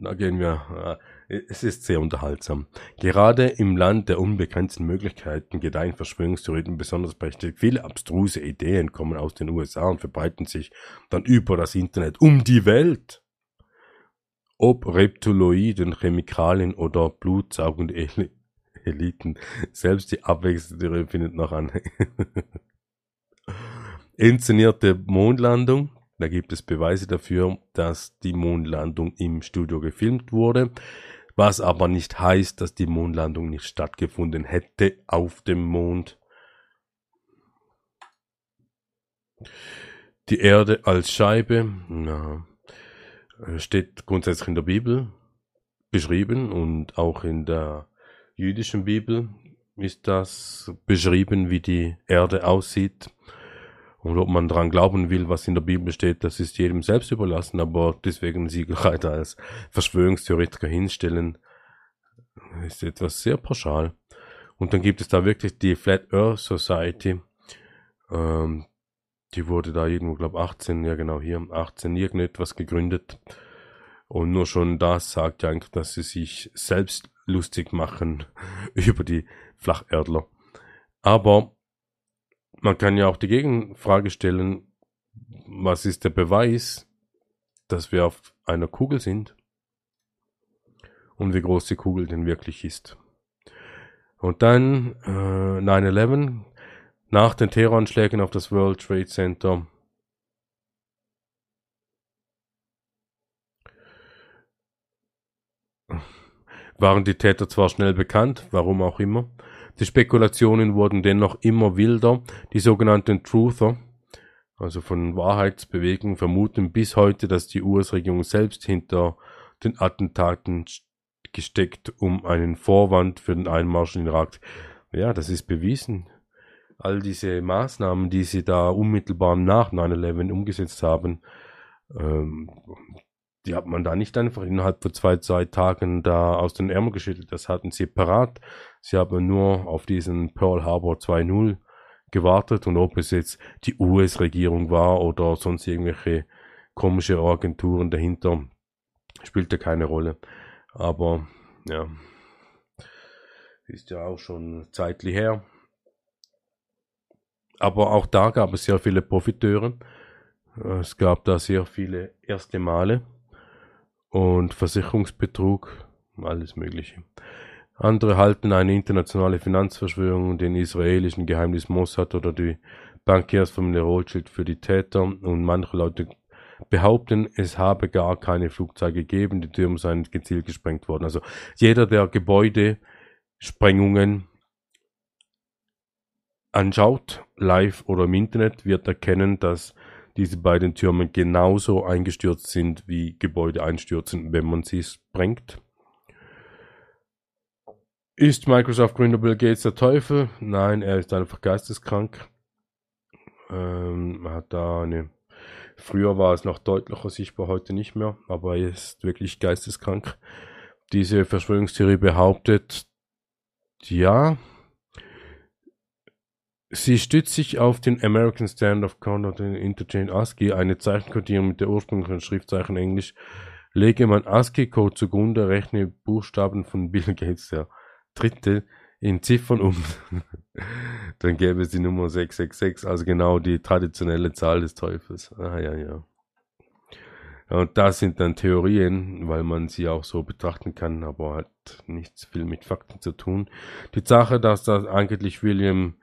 Da gehen wir. Äh, es ist sehr unterhaltsam. Gerade im Land der unbegrenzten Möglichkeiten gedeihen Verschwörungstheorien besonders prächtig. Viele abstruse Ideen kommen aus den USA und verbreiten sich dann über das Internet um die Welt. Ob Reptiloiden, Chemikalien oder blutsaugende Eliten. Selbst die Abwechslungstheorie findet noch an. Inszenierte Mondlandung. Da gibt es Beweise dafür, dass die Mondlandung im Studio gefilmt wurde, was aber nicht heißt, dass die Mondlandung nicht stattgefunden hätte auf dem Mond. Die Erde als Scheibe na, steht grundsätzlich in der Bibel beschrieben und auch in der jüdischen Bibel ist das beschrieben, wie die Erde aussieht. Und ob man daran glauben will, was in der Bibel steht, das ist jedem selbst überlassen, aber deswegen sie gerade als Verschwörungstheoretiker hinstellen, ist etwas sehr pauschal. Und dann gibt es da wirklich die Flat Earth Society, ähm, die wurde da irgendwo, glaube 18, ja genau hier, 18 irgendetwas gegründet. Und nur schon das sagt ja eigentlich, dass sie sich selbst lustig machen über die Flacherdler. Aber man kann ja auch die Gegenfrage stellen, was ist der Beweis, dass wir auf einer Kugel sind und wie groß die Kugel denn wirklich ist. Und dann äh, 9-11, nach den Terroranschlägen auf das World Trade Center, waren die Täter zwar schnell bekannt, warum auch immer, die Spekulationen wurden dennoch immer wilder. Die sogenannten Truther, also von Wahrheitsbewegungen, vermuten bis heute, dass die US-Regierung selbst hinter den Attentaten gesteckt, um einen Vorwand für den Einmarsch in den Irak. Ja, das ist bewiesen. All diese Maßnahmen, die sie da unmittelbar nach 9-11 umgesetzt haben, ähm, die hat man da nicht einfach innerhalb von zwei, zwei Tagen da aus den Ärmel geschüttelt. Das hatten sie parat. Sie haben nur auf diesen Pearl Harbor 2.0 gewartet und ob es jetzt die US-Regierung war oder sonst irgendwelche komische Agenturen dahinter, spielte keine Rolle. Aber ja, ist ja auch schon zeitlich her. Aber auch da gab es sehr viele Profiteure. Es gab da sehr viele erste Male und Versicherungsbetrug, alles Mögliche. Andere halten eine internationale Finanzverschwörung, den israelischen Geheimnis Mossad oder die Bankiersfamilie Rothschild für die Täter und manche Leute behaupten, es habe gar keine Flugzeuge gegeben, die Türme seien gezielt gesprengt worden. Also jeder, der Gebäudesprengungen anschaut, live oder im Internet, wird erkennen, dass diese beiden Türme genauso eingestürzt sind, wie Gebäude einstürzen, wenn man sie sprengt. Ist Microsoft Gründer Bill Gates der Teufel? Nein, er ist einfach geisteskrank. Ähm, hat da eine. Früher war es noch deutlicher sichtbar, heute nicht mehr, aber er ist wirklich geisteskrank. Diese Verschwörungstheorie behauptet, ja, Sie stützt sich auf den American Standard of Conduct Interchange ASCII, eine Zeichenkodierung mit der ursprünglichen Schriftzeichen Englisch. Lege man ASCII-Code zugrunde, rechne Buchstaben von Bill Gates, der dritte, in Ziffern um. Dann gäbe es die Nummer 666, also genau die traditionelle Zahl des Teufels. Ah, ja, ja. Und das sind dann Theorien, weil man sie auch so betrachten kann, aber hat nichts viel mit Fakten zu tun. Die Sache, dass das eigentlich William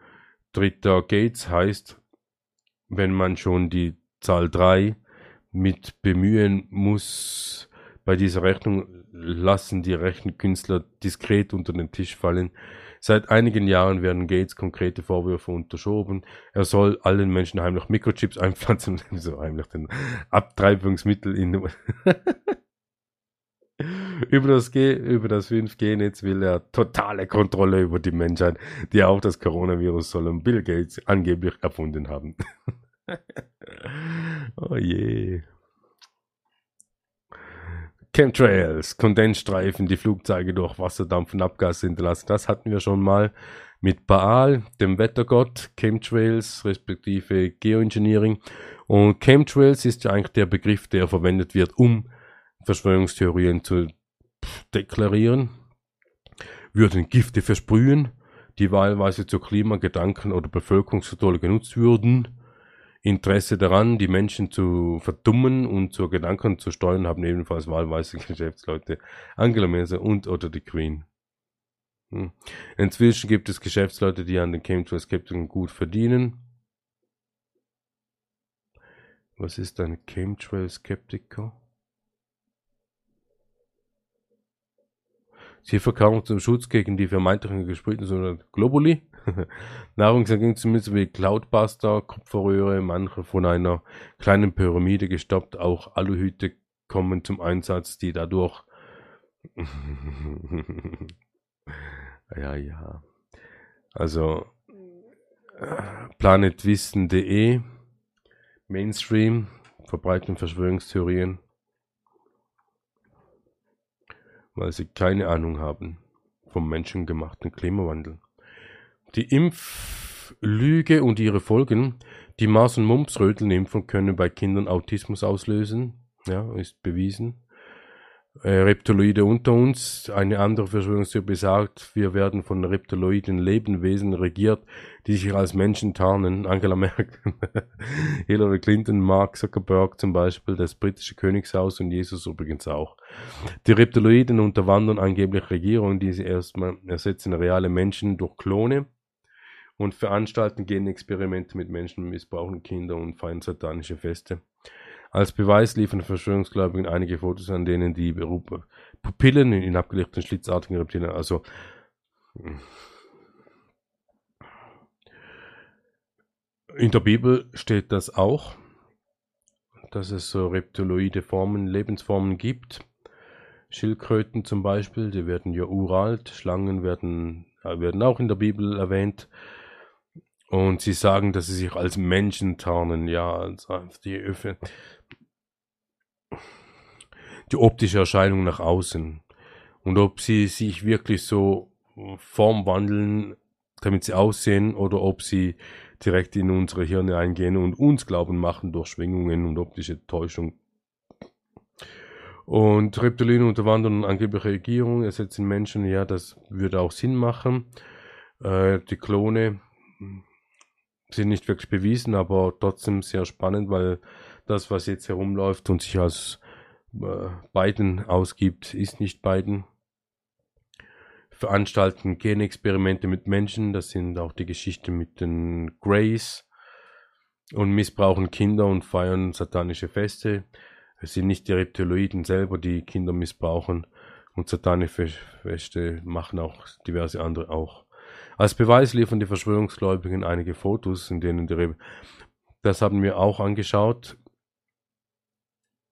dritter Gates heißt, wenn man schon die Zahl 3 mit bemühen muss, bei dieser Rechnung lassen die Rechenkünstler diskret unter den Tisch fallen. Seit einigen Jahren werden Gates konkrete Vorwürfe unterschoben. Er soll allen Menschen heimlich Mikrochips einpflanzen, so heimlich den Abtreibungsmittel in über das, G über das 5G-Netz will er totale Kontrolle über die Menschheit, die auch das Coronavirus sollen Bill Gates angeblich erfunden haben. oh je. Chemtrails, Kondensstreifen, die Flugzeuge durch Wasserdampf und Abgas hinterlassen. Das hatten wir schon mal mit Baal, dem Wettergott, Chemtrails respektive Geoengineering. Und Chemtrails ist ja eigentlich der Begriff, der verwendet wird, um Verschwörungstheorien zu deklarieren. Würden Gifte versprühen, die wahlweise zu Klimagedanken oder Bevölkerungskontrolle genutzt würden. Interesse daran, die Menschen zu verdummen und zu Gedanken zu steuern, haben ebenfalls wahlweise Geschäftsleute Angela Merkel und oder die Queen. Hm. Inzwischen gibt es Geschäftsleute, die an den Chemtrail-Skeptikern gut verdienen. Was ist ein Chemtrail-Skeptiker? Sie verkaufen zum Schutz gegen die vermeintlichen gesprühten sondern Globuli. Nahrungsergänzungsmittel wie Cloudbuster, Kupferröhre, manche von einer kleinen Pyramide gestoppt, auch Aluhüte kommen zum Einsatz, die dadurch ja, ja. Also planetwissen.de Mainstream verbreiten Verschwörungstheorien weil sie keine Ahnung haben vom menschengemachten Klimawandel. Die Impflüge und ihre Folgen, die Mars- und Mumps-Rötelnimpfung können bei Kindern Autismus auslösen, ja, ist bewiesen Reptiloide unter uns. Eine andere Verschwörungstheorie besagt, wir werden von reptiloiden Lebewesen regiert, die sich als Menschen tarnen. Angela Merkel, Hillary Clinton, Mark Zuckerberg zum Beispiel, das britische Königshaus und Jesus übrigens auch. Die Reptiloiden unterwandern angeblich Regierungen, die sie erstmal ersetzen reale Menschen durch Klone und veranstalten Genexperimente mit Menschen, missbrauchen Kinder und feiern satanische Feste. Als Beweis liefern Verschwörungsgläubigen einige Fotos, an denen die Pupillen in abgelichteten schlitzartigen Reptilien, also in der Bibel steht das auch, dass es so reptiloide Formen, Lebensformen gibt. Schildkröten zum Beispiel, die werden ja uralt, Schlangen werden, werden auch in der Bibel erwähnt. Und sie sagen, dass sie sich als Menschen tarnen, ja, also die Öffne die optische Erscheinung nach außen. Und ob sie sich wirklich so formwandeln, damit sie aussehen, oder ob sie direkt in unsere Hirne eingehen und uns Glauben machen durch Schwingungen und optische Täuschung. Und Reptilien unterwandern angebliche Regierung, ersetzen Menschen, ja, das würde auch Sinn machen. Äh, die Klone sind nicht wirklich bewiesen, aber trotzdem sehr spannend, weil das, was jetzt herumläuft und sich als äh, Biden ausgibt, ist nicht Biden. Veranstalten Genexperimente mit Menschen, das sind auch die Geschichte mit den Greys und missbrauchen Kinder und feiern satanische Feste. Es sind nicht die Reptiloiden selber, die Kinder missbrauchen und satanische Feste machen auch diverse andere auch. Als Beweis liefern die Verschwörungsgläubigen einige Fotos, in denen die Re das haben wir auch angeschaut.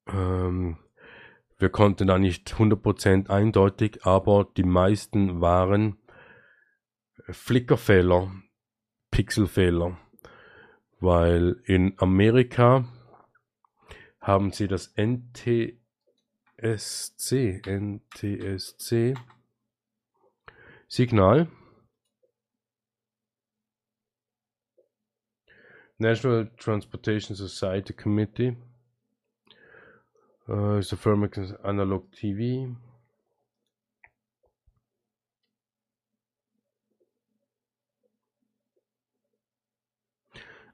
Ähm, wir konnten da nicht 100% eindeutig, aber die meisten waren Flickerfehler, Pixelfehler, weil in Amerika haben sie das NTSC, NTSC Signal, National Transportation Society Committee, Uh, ist Firmix Analog TV.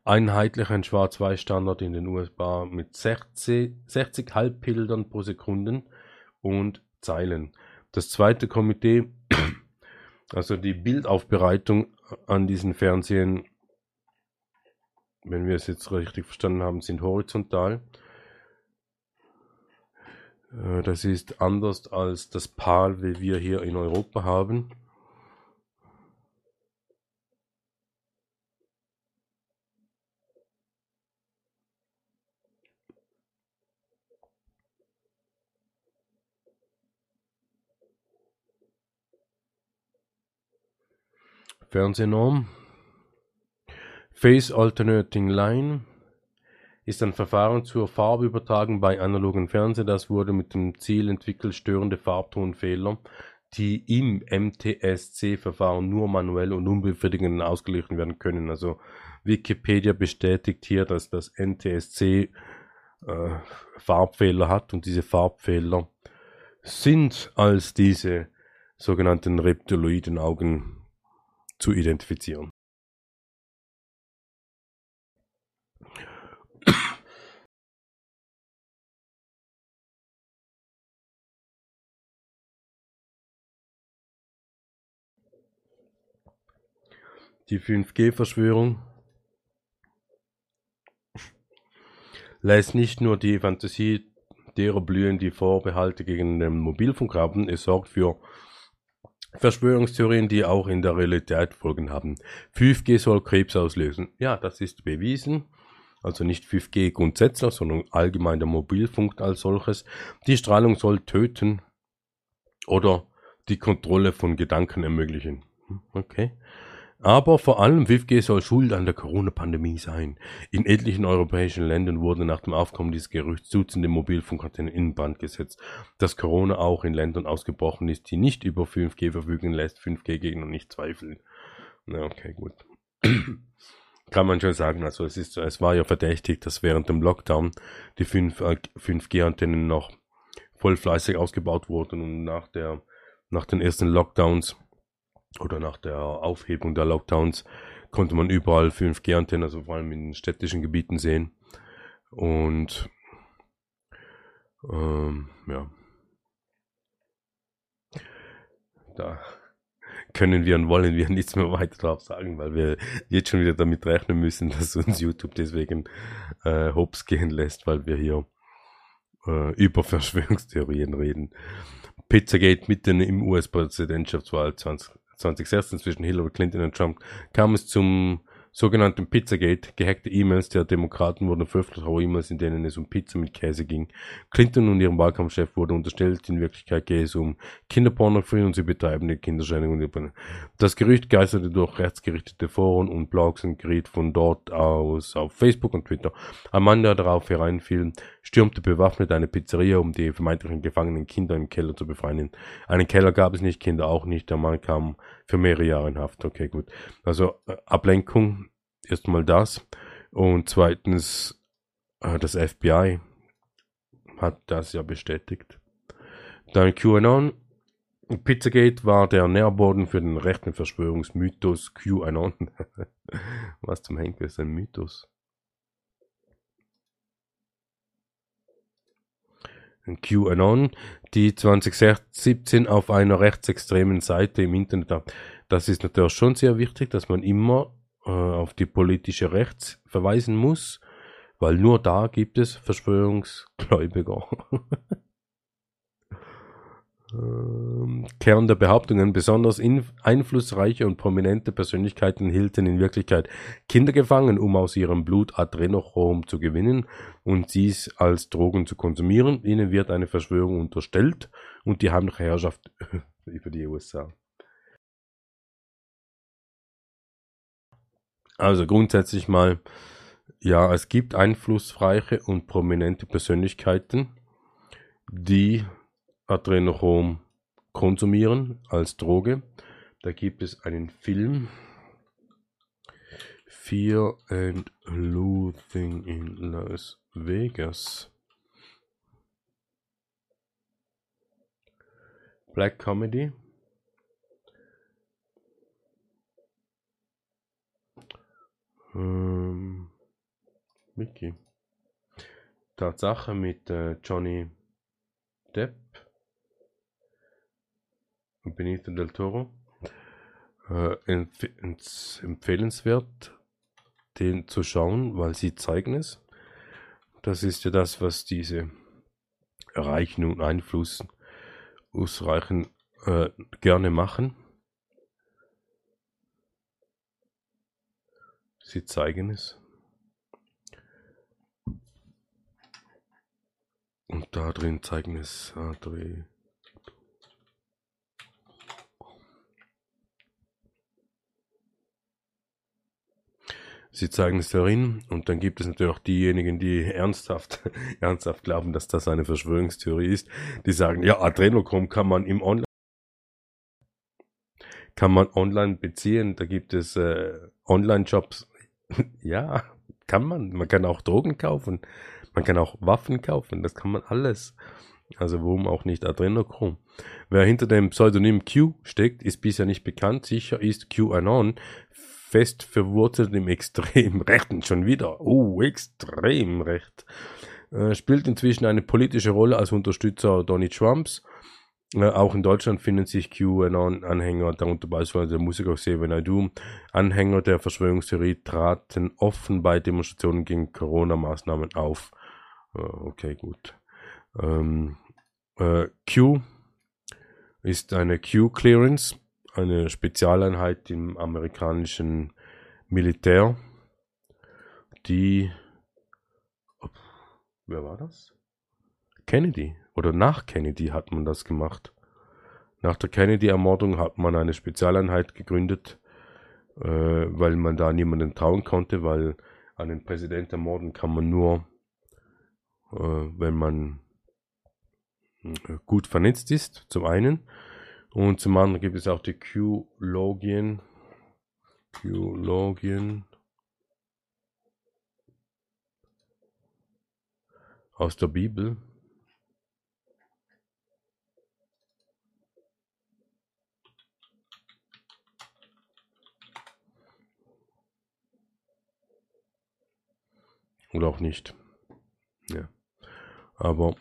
Einheitlich ein Schwarz-Weiß-Standard in den USA mit 60, 60 Halbbildern pro Sekunde und Zeilen. Das zweite Komitee, also die Bildaufbereitung an diesen Fernsehen, wenn wir es jetzt richtig verstanden haben, sind horizontal. Äh, das ist anders als das PAL, wie wir hier in Europa haben. Fernsehnorm. Phase Alternating Line ist ein Verfahren zur Farbübertragung bei analogen Fernsehen. Das wurde mit dem Ziel entwickelt, störende Farbtonfehler die im MTSC-Verfahren nur manuell und unbefriedigend ausgeglichen werden können. Also Wikipedia bestätigt hier, dass das NTSC äh, Farbfehler hat und diese Farbfehler sind als diese sogenannten reptiloiden Augen zu identifizieren. Die 5G-Verschwörung lässt nicht nur die Fantasie derer blühen, die Vorbehalte gegen den Mobilfunk haben, es sorgt für Verschwörungstheorien, die auch in der Realität Folgen haben. 5G soll Krebs auslösen. Ja, das ist bewiesen. Also nicht 5G grundsätzlich, sondern allgemein der Mobilfunk als solches. Die Strahlung soll töten oder die Kontrolle von Gedanken ermöglichen. Hm, okay. Aber vor allem 5G soll schuld an der Corona-Pandemie sein. In etlichen europäischen Ländern wurde nach dem Aufkommen dieses Gerüchts Dutzende Mobilfunkantennen in Brand gesetzt. Dass Corona auch in Ländern ausgebrochen ist, die nicht über 5G verfügen, lässt 5G-Gegner nicht zweifeln. Na, okay, gut. Kann man schon sagen, also es ist, es war ja verdächtig, dass während dem Lockdown die 5, äh, 5G-Antennen noch voll fleißig ausgebaut wurden und nach der, nach den ersten Lockdowns oder nach der Aufhebung der Lockdowns konnte man überall 5G-Antennen, also vor allem in städtischen Gebieten sehen. Und ähm, ja. Da können wir und wollen wir nichts mehr weiter drauf sagen, weil wir jetzt schon wieder damit rechnen müssen, dass uns YouTube deswegen äh, hops gehen lässt, weil wir hier äh, über Verschwörungstheorien reden. Pizzagate mitten im US-Präsidentschaftswahl 20, 2016 zwischen Hillary Clinton und Trump kam es zum sogenannten Pizzagate, gehackte E-Mails der Demokraten wurden veröffentlicht, auch E-Mails, in denen es um Pizza mit Käse ging. Clinton und ihrem Wahlkampfchef wurde unterstellt, in Wirklichkeit gehe es um Kinderpornografie und sie betreiben die Kinderschädigung. Das Gerücht geisterte durch rechtsgerichtete Foren und Blogs und geriet von dort aus auf Facebook und Twitter. Amanda darauf hereinfiel, stürmte bewaffnet eine Pizzeria, um die vermeintlichen gefangenen Kinder im Keller zu befreien. Einen Keller gab es nicht, Kinder auch nicht. Der Mann kam für mehrere Jahre in Haft. Okay, gut. Also äh, Ablenkung, erstmal das. Und zweitens, äh, das FBI hat das ja bestätigt. Dann QAnon. Pizzagate war der Nährboden für den rechten Verschwörungsmythos QAnon. Was zum Henker ist ein Mythos? QAnon, die 2017 auf einer rechtsextremen Seite im Internet hat. Das ist natürlich schon sehr wichtig, dass man immer äh, auf die politische Rechts verweisen muss, weil nur da gibt es Verschwörungsgläubiger. Ähm, Kern der Behauptungen, besonders einflussreiche und prominente Persönlichkeiten hielten in Wirklichkeit Kinder gefangen, um aus ihrem Blut Adrenochrom zu gewinnen und dies als Drogen zu konsumieren. Ihnen wird eine Verschwörung unterstellt und die heimliche Herrschaft über die USA. Also grundsätzlich mal, ja, es gibt einflussreiche und prominente Persönlichkeiten, die Adrenochrom konsumieren als Droge. Da gibt es einen Film. Fear and Loathing in Las Vegas. Black Comedy. Ähm, Mickey. Tatsache mit äh, Johnny Depp. Benito del Toro. Äh, empf empfehlenswert, den zu schauen, weil sie zeigen es. Das ist ja das, was diese Reichen und Einfluss ausreichen äh, gerne machen. Sie zeigen es. Und da drin zeigen es Adri. Sie zeigen es darin und dann gibt es natürlich auch diejenigen, die ernsthaft, ernsthaft glauben, dass das eine Verschwörungstheorie ist, die sagen, ja, Adrenochrom kann man im Online kann man online beziehen. Da gibt es äh, Online-Shops. ja, kann man. Man kann auch Drogen kaufen. Man kann auch Waffen kaufen. Das kann man alles. Also warum auch nicht Adrenochrom? Wer hinter dem Pseudonym Q steckt, ist bisher nicht bekannt. Sicher ist QAnon fest verwurzelt im extrem Rechten. Schon wieder. Oh, extrem recht. Äh, spielt inzwischen eine politische Rolle als Unterstützer Donny Trumps. Äh, auch in Deutschland finden sich QAnon-Anhänger, darunter beispielsweise der Musiker Xavier Naidoo. Anhänger der Verschwörungstheorie traten offen bei Demonstrationen gegen Corona-Maßnahmen auf. Äh, okay, gut. Ähm, äh, Q ist eine Q-Clearance, eine Spezialeinheit im amerikanischen Militär, die. Wer war das? Kennedy. Oder nach Kennedy hat man das gemacht. Nach der Kennedy-Ermordung hat man eine Spezialeinheit gegründet, äh, weil man da niemanden trauen konnte, weil einen Präsident ermorden kann man nur, äh, wenn man äh, gut vernetzt ist, zum einen. Und zum anderen gibt es auch die Q-Logien. Q-Logien. Aus der Bibel. Oder auch nicht. Ja. Aber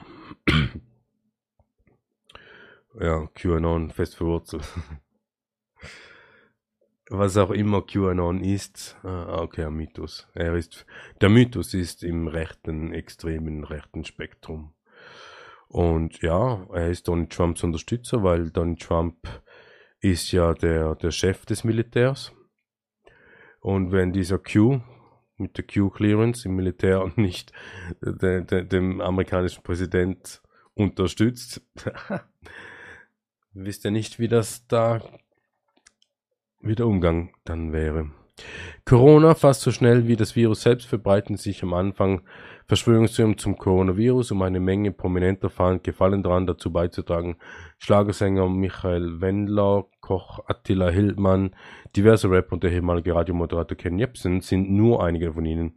ja, QAnon fest verwurzelt. Was auch immer QAnon ist, ah, okay, ein Mythos. Er ist, der Mythos ist im rechten, extremen rechten Spektrum. Und ja, er ist Donald Trumps Unterstützer, weil Donald Trump ist ja der, der Chef des Militärs. Und wenn dieser Q mit der Q-Clearance im Militär nicht de, de, dem amerikanischen Präsident unterstützt, wisst ihr nicht, wie das da wie der Umgang dann wäre. Corona fast so schnell wie das Virus selbst verbreiten sich am Anfang Verschwörungstheorien zum Coronavirus, um eine Menge prominenter Fall Gefallen daran dazu beizutragen. Schlagersänger Michael Wendler, Koch Attila Hildmann, diverse Rapper und der ehemalige Radiomoderator Ken Jebsen sind nur einige von ihnen.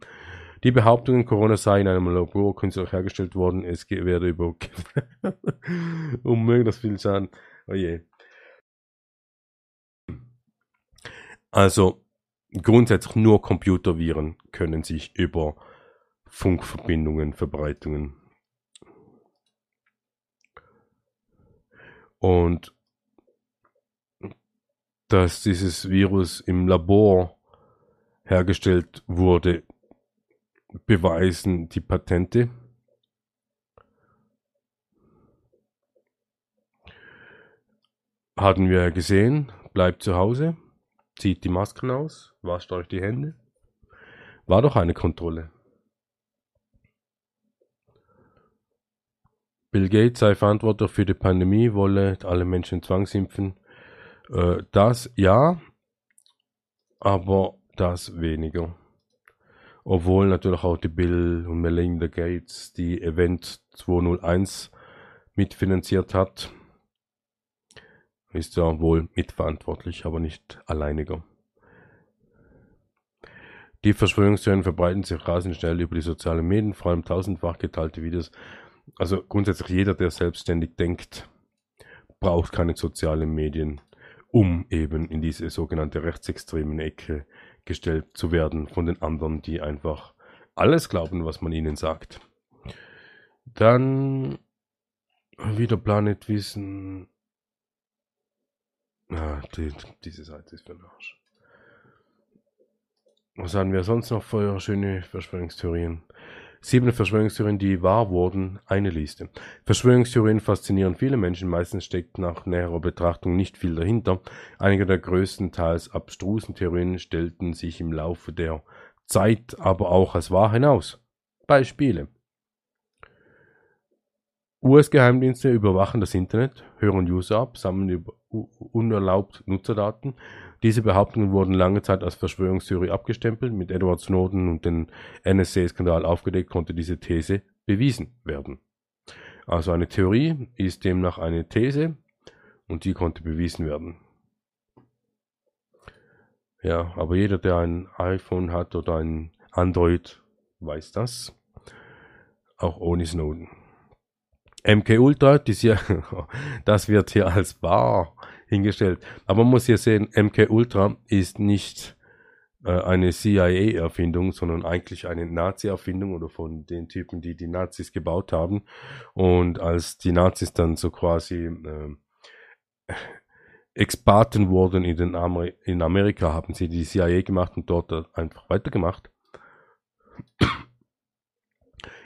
Die Behauptungen, Corona sei in einem Labor künstlich hergestellt worden, es werde über unmöglich das viel Schaden. Oh. Also grundsätzlich nur Computerviren können sich über Funkverbindungen verbreitungen. Und dass dieses Virus im Labor hergestellt wurde, beweisen die Patente. Hatten wir gesehen, bleibt zu Hause, zieht die Masken aus, wascht euch die Hände. War doch eine Kontrolle. Bill Gates sei verantwortlich für die Pandemie, wolle alle Menschen zwangsimpfen. Äh, das ja, aber das weniger. Obwohl natürlich auch die Bill und Melinda Gates die Event 201 mitfinanziert hat. Ist ja wohl mitverantwortlich, aber nicht alleiniger. Die Verschwörungstheorien verbreiten sich rasend schnell über die sozialen Medien, vor allem tausendfach geteilte Videos also grundsätzlich jeder, der selbstständig denkt, braucht keine sozialen Medien, um eben in diese sogenannte rechtsextremen Ecke gestellt zu werden von den anderen, die einfach alles glauben, was man ihnen sagt. Dann wieder Planet Wissen. Ah, die, diese Seite ist für den Arsch. Was haben wir sonst noch für schöne Verschwörungstheorien? Sieben Verschwörungstheorien, die wahr wurden, eine Liste. Verschwörungstheorien faszinieren viele Menschen, meistens steckt nach näherer Betrachtung nicht viel dahinter. Einige der größtenteils abstrusen Theorien stellten sich im Laufe der Zeit aber auch als wahr hinaus. Beispiele. US-Geheimdienste überwachen das Internet, hören User ab, sammeln unerlaubt Nutzerdaten diese Behauptungen wurden lange Zeit als Verschwörungstheorie abgestempelt. Mit Edward Snowden und dem NSA-Skandal aufgedeckt konnte diese These bewiesen werden. Also eine Theorie ist demnach eine These und die konnte bewiesen werden. Ja, aber jeder, der ein iPhone hat oder ein Android, weiß das. Auch ohne Snowden. MK Ultra, das, hier, das wird hier als wahr hingestellt. Aber man muss hier sehen, MK Ultra ist nicht äh, eine CIA-Erfindung, sondern eigentlich eine Nazi-Erfindung oder von den Typen, die die Nazis gebaut haben. Und als die Nazis dann so quasi äh, Experten wurden in, den Amer in Amerika, haben sie die CIA gemacht und dort einfach weitergemacht.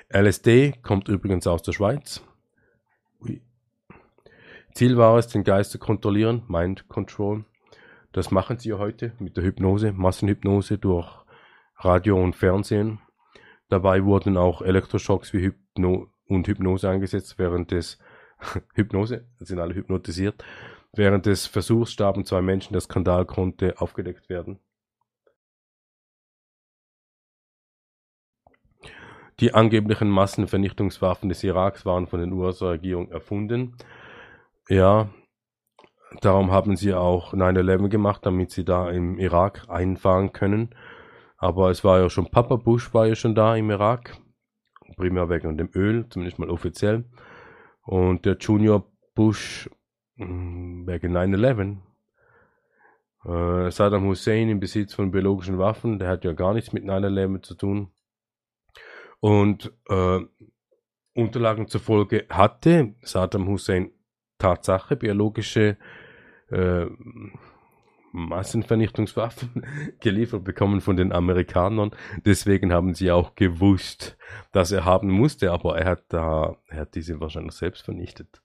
LSD kommt übrigens aus der Schweiz. Ziel war es, den Geist zu kontrollieren, Mind Control. Das machen sie heute mit der Hypnose, Massenhypnose durch Radio und Fernsehen. Dabei wurden auch Elektroschocks wie Hypno und Hypnose eingesetzt, während des Hypnose, sind alle hypnotisiert, Während des Versuchs starben zwei Menschen, der Skandal konnte aufgedeckt werden. Die angeblichen Massenvernichtungswaffen des Iraks waren von den USA-Regierung erfunden. Ja, darum haben sie auch 9-11 gemacht, damit sie da im Irak einfahren können. Aber es war ja schon, Papa Bush war ja schon da im Irak. Primär wegen dem Öl, zumindest mal offiziell. Und der Junior Bush Mm, wegen 9-11. Äh, Saddam Hussein im Besitz von biologischen Waffen, der hat ja gar nichts mit 9-11 zu tun. Und äh, Unterlagen zufolge hatte Saddam Hussein Tatsache biologische äh, Massenvernichtungswaffen geliefert bekommen von den Amerikanern. Deswegen haben sie auch gewusst, dass er haben musste, aber er hat da, er hat diese wahrscheinlich selbst vernichtet.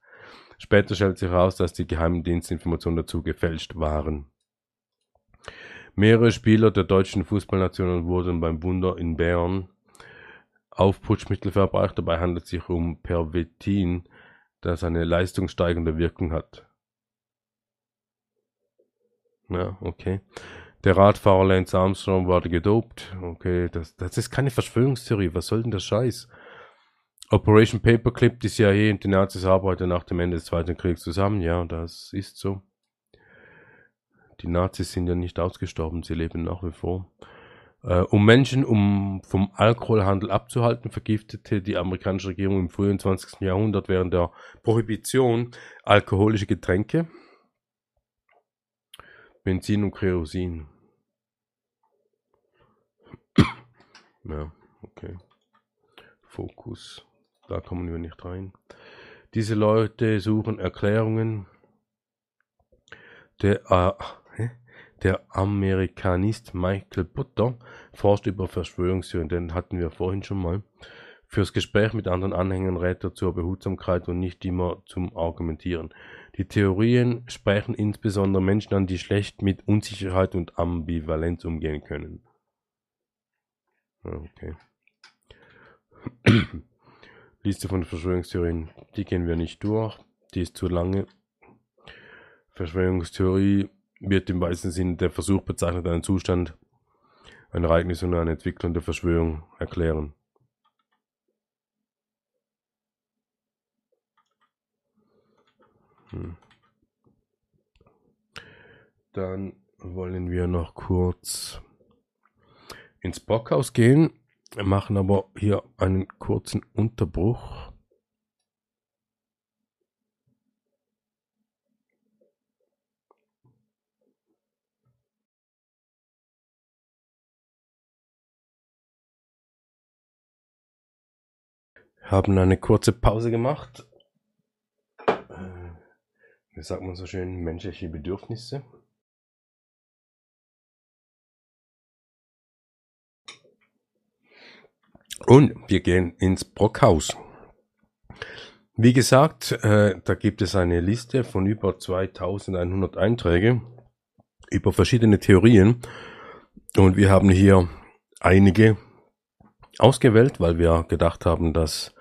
Später stellt sich heraus, dass die geheimen Dienstinformationen dazu gefälscht waren. Mehrere Spieler der deutschen Fußballnationen wurden beim Wunder in Bern auf Putschmittel verabreicht. Dabei handelt es sich um Pervitin, das eine leistungssteigende Wirkung hat. Ja, okay. Der Radfahrer Lance Armstrong wurde gedopt. Okay, das, das ist keine Verschwörungstheorie. Was soll denn der Scheiß? Operation Paperclip, die CIA und die Nazis arbeiten nach dem Ende des Zweiten Kriegs zusammen. Ja, das ist so. Die Nazis sind ja nicht ausgestorben, sie leben nach wie vor. Äh, um Menschen um vom Alkoholhandel abzuhalten, vergiftete die amerikanische Regierung im frühen 20. Jahrhundert während der Prohibition alkoholische Getränke, Benzin und Kerosin. ja, okay. Fokus. Da kommen wir nicht rein. Diese Leute suchen Erklärungen. Der, äh, der Amerikanist Michael Butter forscht über Verschwörungstheorien, den hatten wir vorhin schon mal. Fürs Gespräch mit anderen Anhängern rät er zur Behutsamkeit und nicht immer zum Argumentieren. Die Theorien sprechen insbesondere Menschen an, die schlecht mit Unsicherheit und Ambivalenz umgehen können. Okay. Liste von Verschwörungstheorien, die gehen wir nicht durch, die ist zu lange. Verschwörungstheorie wird im weitesten Sinne der Versuch bezeichnet, einen Zustand, ein Ereignis oder eine Entwicklung der Verschwörung erklären. Hm. Dann wollen wir noch kurz ins Brockhaus gehen machen aber hier einen kurzen Unterbruch. Haben eine kurze Pause gemacht. Äh, wie sagt man so schön, menschliche Bedürfnisse. Und wir gehen ins Brockhaus. Wie gesagt, äh, da gibt es eine Liste von über 2100 Einträge über verschiedene Theorien. Und wir haben hier einige ausgewählt, weil wir gedacht haben, dass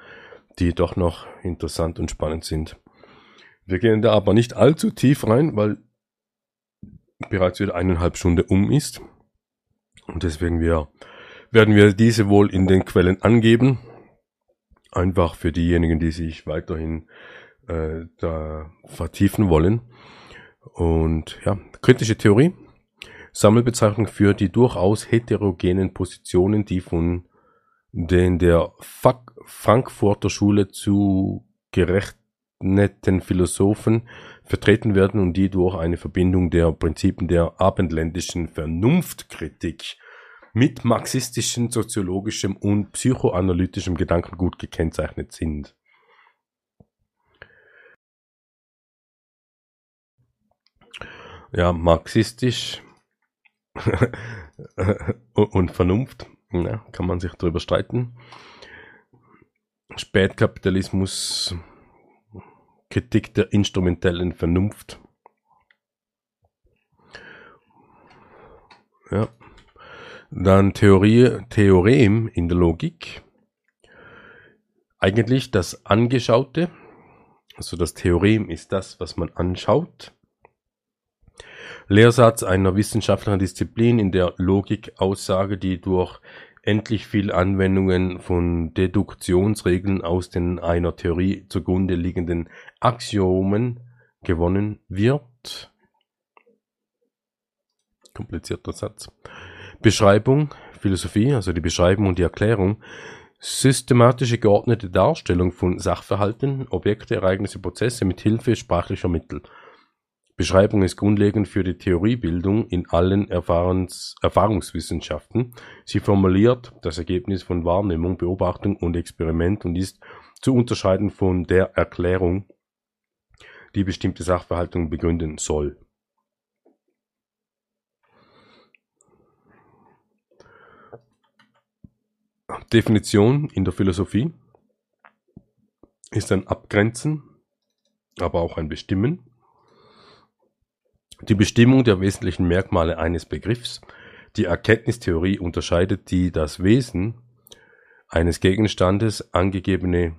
die doch noch interessant und spannend sind. Wir gehen da aber nicht allzu tief rein, weil bereits wieder eineinhalb Stunden um ist. Und deswegen wir werden wir diese wohl in den Quellen angeben. Einfach für diejenigen, die sich weiterhin äh, da vertiefen wollen. Und ja, kritische Theorie. Sammelbezeichnung für die durchaus heterogenen Positionen, die von den der Frankfurter Schule zugerechneten Philosophen vertreten werden und die durch eine Verbindung der Prinzipien der abendländischen Vernunftkritik mit marxistischem, soziologischem und psychoanalytischem Gedankengut gekennzeichnet sind. Ja, marxistisch und Vernunft, ja, kann man sich darüber streiten. Spätkapitalismus, Kritik der instrumentellen Vernunft. Ja. Dann Theorie, Theorem in der Logik. Eigentlich das Angeschaute, also das Theorem ist das, was man anschaut. Lehrsatz einer wissenschaftlichen Disziplin in der Logikaussage, die durch endlich viel Anwendungen von Deduktionsregeln aus den einer Theorie zugrunde liegenden Axiomen gewonnen wird. Komplizierter Satz. Beschreibung, Philosophie, also die Beschreibung und die Erklärung, systematische geordnete Darstellung von Sachverhalten, Objekte, Ereignisse, Prozesse mit Hilfe sprachlicher Mittel. Beschreibung ist grundlegend für die Theoriebildung in allen Erfahrens Erfahrungswissenschaften. Sie formuliert das Ergebnis von Wahrnehmung, Beobachtung und Experiment und ist zu unterscheiden von der Erklärung, die bestimmte Sachverhaltungen begründen soll. Definition in der Philosophie ist ein Abgrenzen, aber auch ein Bestimmen. Die Bestimmung der wesentlichen Merkmale eines Begriffs. Die Erkenntnistheorie unterscheidet die das Wesen eines Gegenstandes angegebene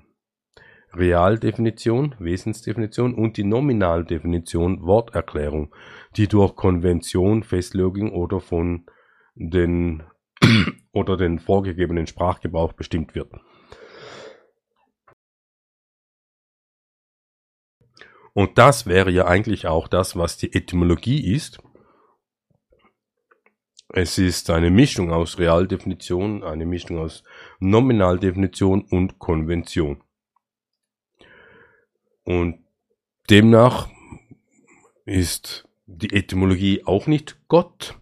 Realdefinition, Wesensdefinition und die Nominaldefinition, Worterklärung, die durch Konvention, Festlegung oder von den oder den vorgegebenen Sprachgebrauch bestimmt wird. Und das wäre ja eigentlich auch das, was die Etymologie ist. Es ist eine Mischung aus Realdefinition, eine Mischung aus Nominaldefinition und Konvention. Und demnach ist die Etymologie auch nicht Gott,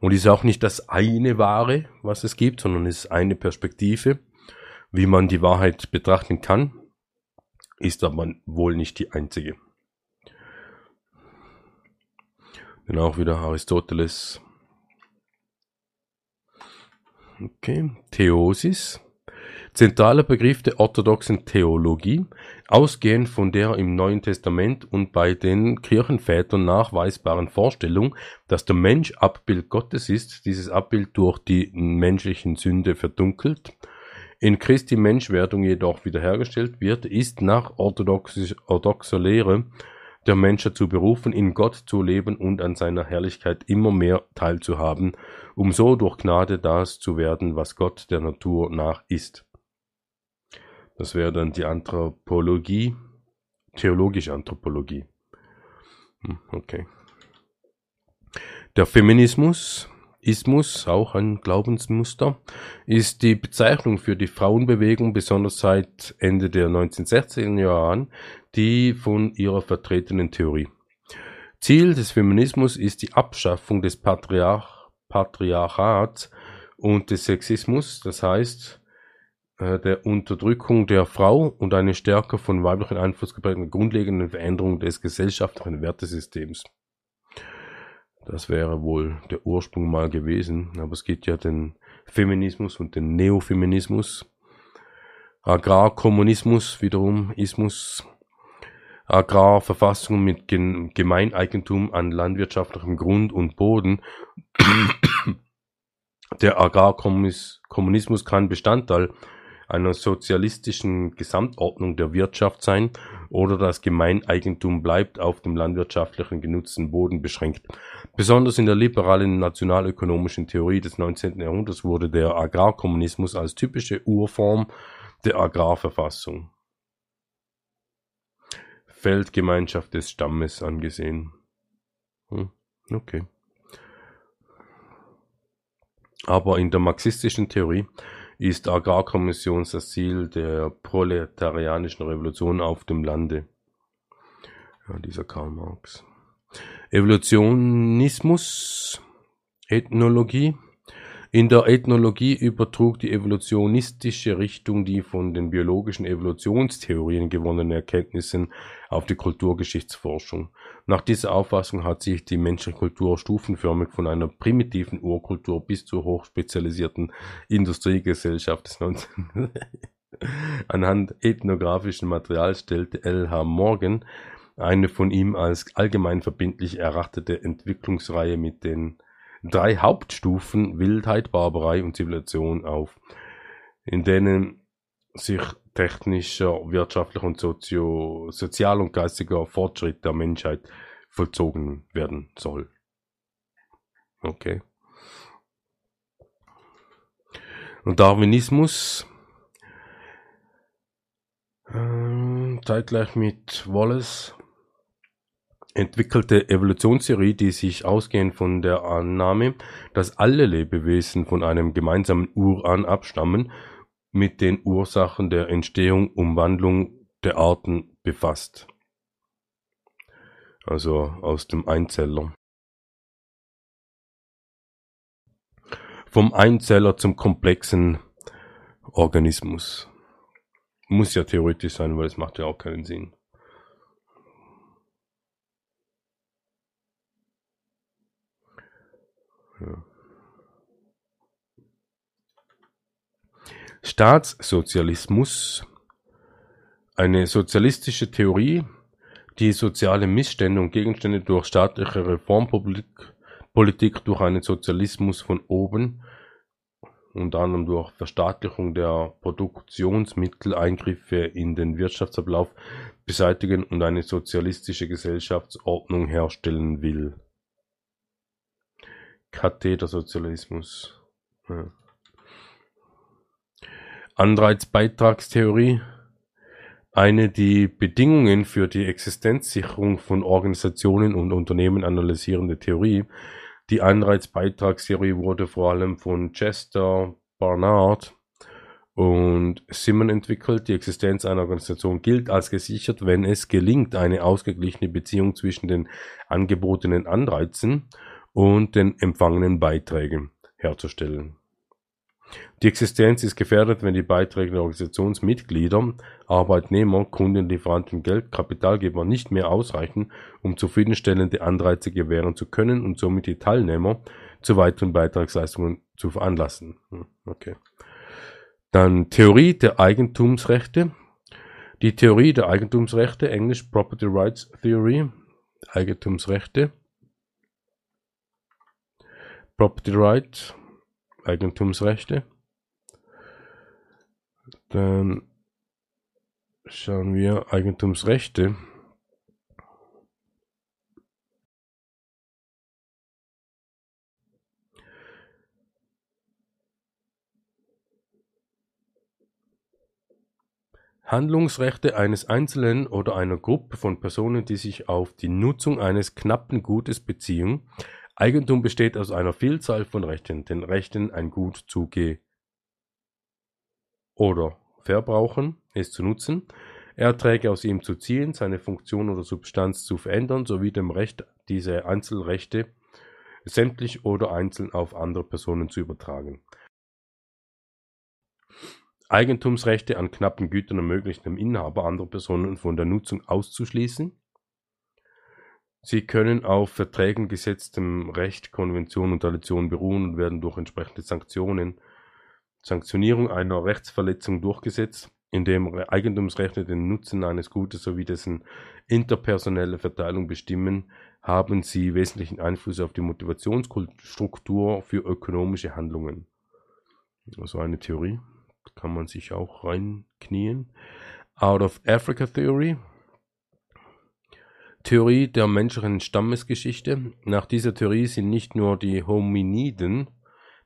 und ist auch nicht das eine Wahre, was es gibt, sondern ist eine Perspektive, wie man die Wahrheit betrachten kann, ist aber wohl nicht die einzige. Dann auch wieder Aristoteles. Okay, Theosis. Zentraler Begriff der orthodoxen Theologie, ausgehend von der im Neuen Testament und bei den Kirchenvätern nachweisbaren Vorstellung, dass der Mensch Abbild Gottes ist, dieses Abbild durch die menschlichen Sünde verdunkelt, in Christi Menschwerdung jedoch wiederhergestellt wird, ist nach orthodoxer Lehre der Mensch dazu berufen, in Gott zu leben und an seiner Herrlichkeit immer mehr teilzuhaben, um so durch Gnade das zu werden, was Gott der Natur nach ist. Das wäre dann die Anthropologie, theologische Anthropologie. Hm, okay. Der Feminismus, Ismus, auch ein Glaubensmuster, ist die Bezeichnung für die Frauenbewegung, besonders seit Ende der 1960er Jahre an, die von ihrer vertretenen Theorie. Ziel des Feminismus ist die Abschaffung des Patriarch Patriarchats und des Sexismus, das heißt, äh, der Unterdrückung der Frau und eine stärker von weiblichen Einfluss geprägte grundlegende Veränderung des gesellschaftlichen Wertesystems. Das wäre wohl der Ursprung mal gewesen, aber es gibt ja den Feminismus und den Neofeminismus. Agrarkommunismus wiederum, Ismus, Agrarverfassung mit Gemeineigentum an landwirtschaftlichem Grund und Boden. Der Agrarkommunismus kann Bestandteil einer sozialistischen Gesamtordnung der Wirtschaft sein oder das Gemeineigentum bleibt auf dem landwirtschaftlichen genutzten Boden beschränkt. Besonders in der liberalen nationalökonomischen Theorie des 19. Jahrhunderts wurde der Agrarkommunismus als typische Urform der Agrarverfassung Feldgemeinschaft des Stammes angesehen. Hm, okay. Aber in der marxistischen Theorie ist Agrarkommission das Ziel der proletarianischen Revolution auf dem Lande. Ja, dieser Karl Marx. Evolutionismus, Ethnologie. In der Ethnologie übertrug die evolutionistische Richtung die von den biologischen Evolutionstheorien gewonnenen Erkenntnisse auf die Kulturgeschichtsforschung. Nach dieser Auffassung hat sich die menschliche Kultur stufenförmig von einer primitiven Urkultur bis zur hochspezialisierten Industriegesellschaft des 19. Anhand ethnografischen Materials stellte L. H. Morgan eine von ihm als allgemein verbindlich erachtete Entwicklungsreihe mit den drei Hauptstufen Wildheit, Barbarei und Zivilisation auf, in denen sich technischer, wirtschaftlicher und sozio sozial und geistiger Fortschritt der Menschheit vollzogen werden soll. Okay. Und Darwinismus äh, zeitgleich mit Wallace entwickelte Evolutionstheorie, die sich ausgehend von der Annahme, dass alle Lebewesen von einem gemeinsamen Uran abstammen, mit den Ursachen der Entstehung, Umwandlung der Arten befasst. Also aus dem Einzeller. Vom Einzeller zum komplexen Organismus. Muss ja theoretisch sein, weil es macht ja auch keinen Sinn. Staatssozialismus, eine sozialistische Theorie, die soziale Missstände und Gegenstände durch staatliche Reformpolitik durch einen Sozialismus von oben, unter anderem durch Verstaatlichung der Produktionsmittel, Eingriffe in den Wirtschaftsablauf beseitigen und eine sozialistische Gesellschaftsordnung herstellen will. Kathetersozialismus. Ja. Anreizbeitragstheorie, eine die Bedingungen für die Existenzsicherung von Organisationen und Unternehmen analysierende Theorie. Die Anreizbeitragstheorie wurde vor allem von Chester Barnard und Simon entwickelt. Die Existenz einer Organisation gilt als gesichert, wenn es gelingt, eine ausgeglichene Beziehung zwischen den angebotenen Anreizen und den empfangenen Beiträgen herzustellen. Die Existenz ist gefährdet, wenn die Beiträge der Organisationsmitglieder, Arbeitnehmer, Kunden, Lieferanten, Geld, Kapitalgeber nicht mehr ausreichen, um zufriedenstellende Anreize gewähren zu können und somit die Teilnehmer zu weiteren Beitragsleistungen zu veranlassen. Hm, okay. Dann Theorie der Eigentumsrechte. Die Theorie der Eigentumsrechte, Englisch Property Rights Theory, Eigentumsrechte, Property Right, Eigentumsrechte. Dann schauen wir Eigentumsrechte. Handlungsrechte eines Einzelnen oder einer Gruppe von Personen, die sich auf die Nutzung eines knappen Gutes beziehen, Eigentum besteht aus einer Vielzahl von Rechten, den Rechten, ein Gut zu ge oder verbrauchen, es zu nutzen, Erträge aus ihm zu ziehen, seine Funktion oder Substanz zu verändern, sowie dem Recht, diese Einzelrechte sämtlich oder einzeln auf andere Personen zu übertragen. Eigentumsrechte an knappen Gütern ermöglichen dem Inhaber andere Personen von der Nutzung auszuschließen, Sie können auf Verträgen, gesetztem Recht, Konventionen und Traditionen beruhen und werden durch entsprechende Sanktionen Sanktionierung einer Rechtsverletzung durchgesetzt, indem Eigentumsrechte den Nutzen eines Gutes sowie dessen interpersonelle Verteilung bestimmen, haben sie wesentlichen Einfluss auf die Motivationsstruktur für ökonomische Handlungen. Also eine Theorie, kann man sich auch reinknien. Out of Africa Theory, Theorie der menschlichen Stammesgeschichte. Nach dieser Theorie sind nicht nur die Hominiden,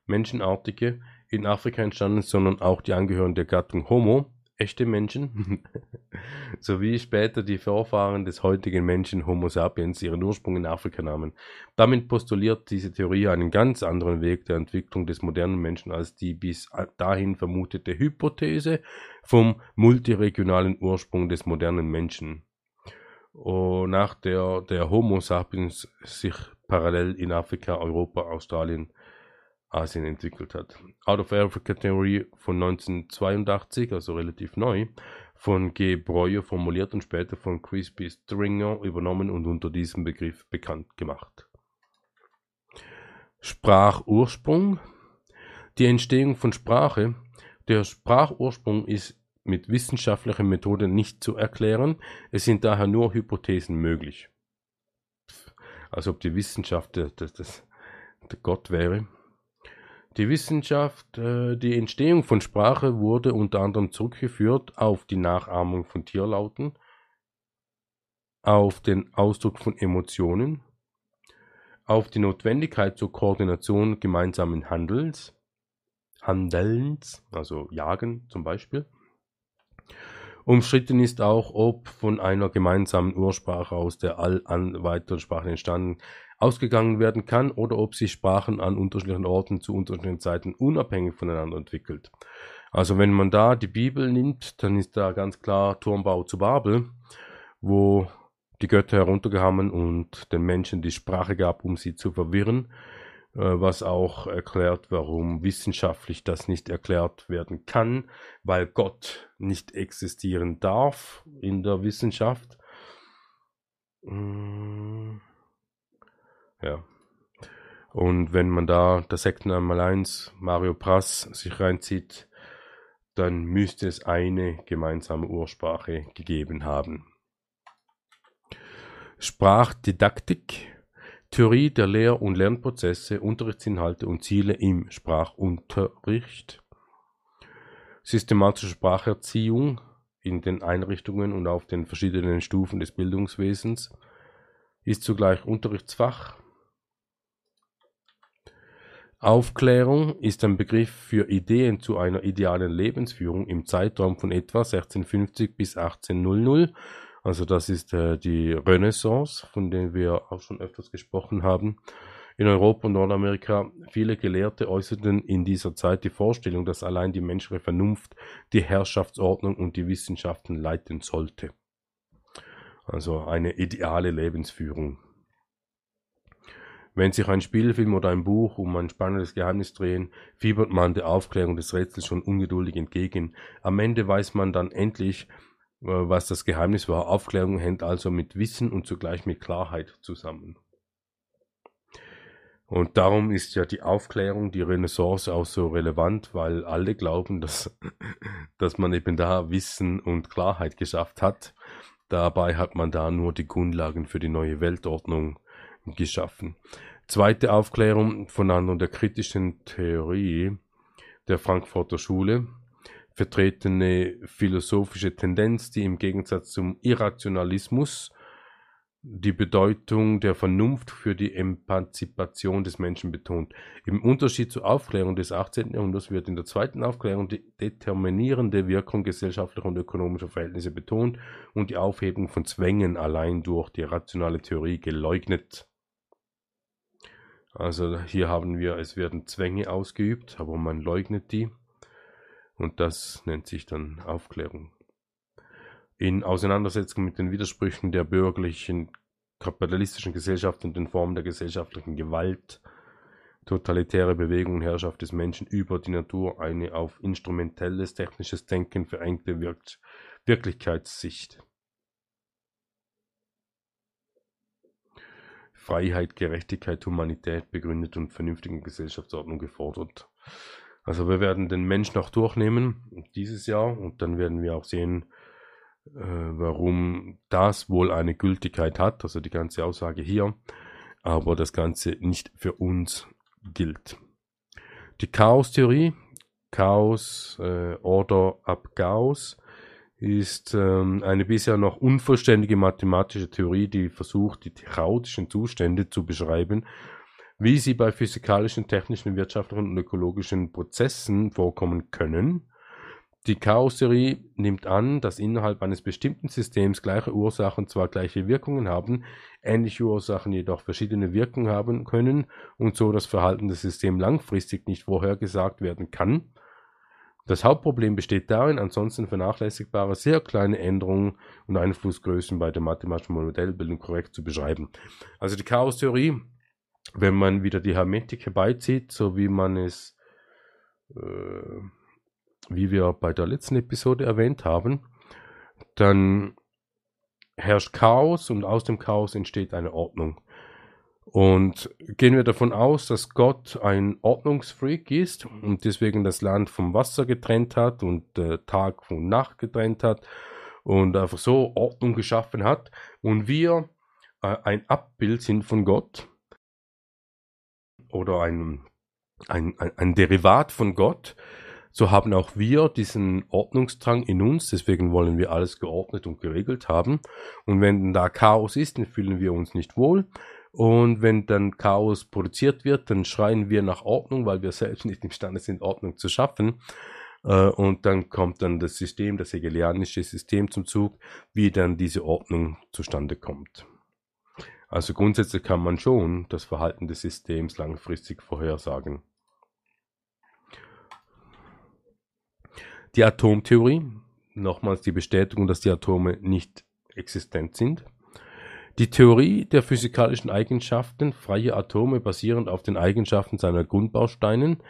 Menschenartige, in Afrika entstanden, sondern auch die Angehörigen der Gattung Homo echte Menschen, sowie später die Vorfahren des heutigen Menschen Homo sapiens ihren Ursprung in Afrika nahmen. Damit postuliert diese Theorie einen ganz anderen Weg der Entwicklung des modernen Menschen als die bis dahin vermutete Hypothese vom multiregionalen Ursprung des modernen Menschen. Nach der der Homo sapiens sich parallel in Afrika, Europa, Australien Asien entwickelt hat. Out of Africa Theory von 1982, also relativ neu, von G. Breuer formuliert und später von Crispy Stringer übernommen und unter diesem Begriff bekannt gemacht. Sprachursprung. Die Entstehung von Sprache. Der Sprachursprung ist mit wissenschaftlicher Methode nicht zu erklären. Es sind daher nur Hypothesen möglich. Als ob die Wissenschaft der, der, der Gott wäre. Die Wissenschaft, äh, die Entstehung von Sprache wurde unter anderem zurückgeführt auf die Nachahmung von Tierlauten, auf den Ausdruck von Emotionen, auf die Notwendigkeit zur Koordination gemeinsamen Handels, Handelns, also Jagen zum Beispiel. Umstritten ist auch, ob von einer gemeinsamen Ursprache aus der all an weiteren Sprachen entstanden ausgegangen werden kann oder ob sich Sprachen an unterschiedlichen Orten zu unterschiedlichen Zeiten unabhängig voneinander entwickelt. Also wenn man da die Bibel nimmt, dann ist da ganz klar Turmbau zu Babel, wo die Götter heruntergehauen und den Menschen die Sprache gab, um sie zu verwirren, was auch erklärt, warum wissenschaftlich das nicht erklärt werden kann, weil Gott nicht existieren darf in der Wissenschaft. Mmh. Ja. Und wenn man da das Sekten einmal eins Mario Prass sich reinzieht, dann müsste es eine gemeinsame Ursprache gegeben haben. Sprachdidaktik, Theorie der Lehr- und Lernprozesse, Unterrichtsinhalte und Ziele im Sprachunterricht, systematische Spracherziehung in den Einrichtungen und auf den verschiedenen Stufen des Bildungswesens, ist zugleich Unterrichtsfach, Aufklärung ist ein Begriff für Ideen zu einer idealen Lebensführung im Zeitraum von etwa 1650 bis 1800. Also das ist äh, die Renaissance, von der wir auch schon öfters gesprochen haben. In Europa und Nordamerika viele Gelehrte äußerten in dieser Zeit die Vorstellung, dass allein die menschliche Vernunft die Herrschaftsordnung und die Wissenschaften leiten sollte. Also eine ideale Lebensführung. Wenn sich ein Spielfilm oder ein Buch um ein spannendes Geheimnis drehen, fiebert man der Aufklärung des Rätsels schon ungeduldig entgegen. Am Ende weiß man dann endlich, was das Geheimnis war. Aufklärung hängt also mit Wissen und zugleich mit Klarheit zusammen. Und darum ist ja die Aufklärung, die Renaissance auch so relevant, weil alle glauben, dass, dass man eben da Wissen und Klarheit geschafft hat. Dabei hat man da nur die Grundlagen für die neue Weltordnung geschaffen. Zweite Aufklärung von einer der kritischen Theorie der Frankfurter Schule, vertretene philosophische Tendenz, die im Gegensatz zum Irrationalismus die Bedeutung der Vernunft für die Emanzipation des Menschen betont. Im Unterschied zur Aufklärung des 18. Jahrhunderts wird in der zweiten Aufklärung die determinierende Wirkung gesellschaftlicher und ökonomischer Verhältnisse betont und die Aufhebung von Zwängen allein durch die rationale Theorie geleugnet. Also hier haben wir, es werden Zwänge ausgeübt, aber man leugnet die. Und das nennt sich dann Aufklärung. In Auseinandersetzung mit den Widersprüchen der bürgerlichen kapitalistischen Gesellschaft und den Formen der gesellschaftlichen Gewalt, totalitäre Bewegung und Herrschaft des Menschen über die Natur, eine auf instrumentelles technisches Denken verengte Wirk Wirklichkeitssicht. Freiheit, Gerechtigkeit, Humanität begründet und vernünftige Gesellschaftsordnung gefordert. Also wir werden den Mensch noch durchnehmen dieses Jahr und dann werden wir auch sehen, äh, warum das wohl eine Gültigkeit hat, also die ganze Aussage hier, aber das Ganze nicht für uns gilt. Die Chaos-Theorie, Chaos, äh, Order ab Chaos, ist ähm, eine bisher noch unvollständige mathematische Theorie, die versucht, die chaotischen Zustände zu beschreiben, wie sie bei physikalischen, technischen, wirtschaftlichen und ökologischen Prozessen vorkommen können. Die Chaos-Theorie nimmt an, dass innerhalb eines bestimmten Systems gleiche Ursachen zwar gleiche Wirkungen haben, ähnliche Ursachen jedoch verschiedene Wirkungen haben können und so das Verhalten des Systems langfristig nicht vorhergesagt werden kann. Das Hauptproblem besteht darin, ansonsten vernachlässigbare sehr kleine Änderungen und Einflussgrößen bei der mathematischen Modellbildung korrekt zu beschreiben. Also die Chaos-Theorie, wenn man wieder die Hermetik herbeizieht, so wie man es äh, wie wir bei der letzten Episode erwähnt haben, dann herrscht Chaos und aus dem Chaos entsteht eine Ordnung. Und gehen wir davon aus, dass Gott ein Ordnungsfreak ist und deswegen das Land vom Wasser getrennt hat und äh, Tag von Nacht getrennt hat und einfach so Ordnung geschaffen hat und wir äh, ein Abbild sind von Gott oder ein, ein, ein, Derivat von Gott, so haben auch wir diesen Ordnungsdrang in uns, deswegen wollen wir alles geordnet und geregelt haben. Und wenn da Chaos ist, dann fühlen wir uns nicht wohl. Und wenn dann Chaos produziert wird, dann schreien wir nach Ordnung, weil wir selbst nicht imstande sind, Ordnung zu schaffen. Äh, und dann kommt dann das System, das hegelianische System zum Zug, wie dann diese Ordnung zustande kommt. Also grundsätzlich kann man schon das Verhalten des Systems langfristig vorhersagen. Die Atomtheorie, nochmals die Bestätigung, dass die Atome nicht existent sind. Die Theorie der physikalischen Eigenschaften freier Atome basierend auf den Eigenschaften seiner Grundbausteinen,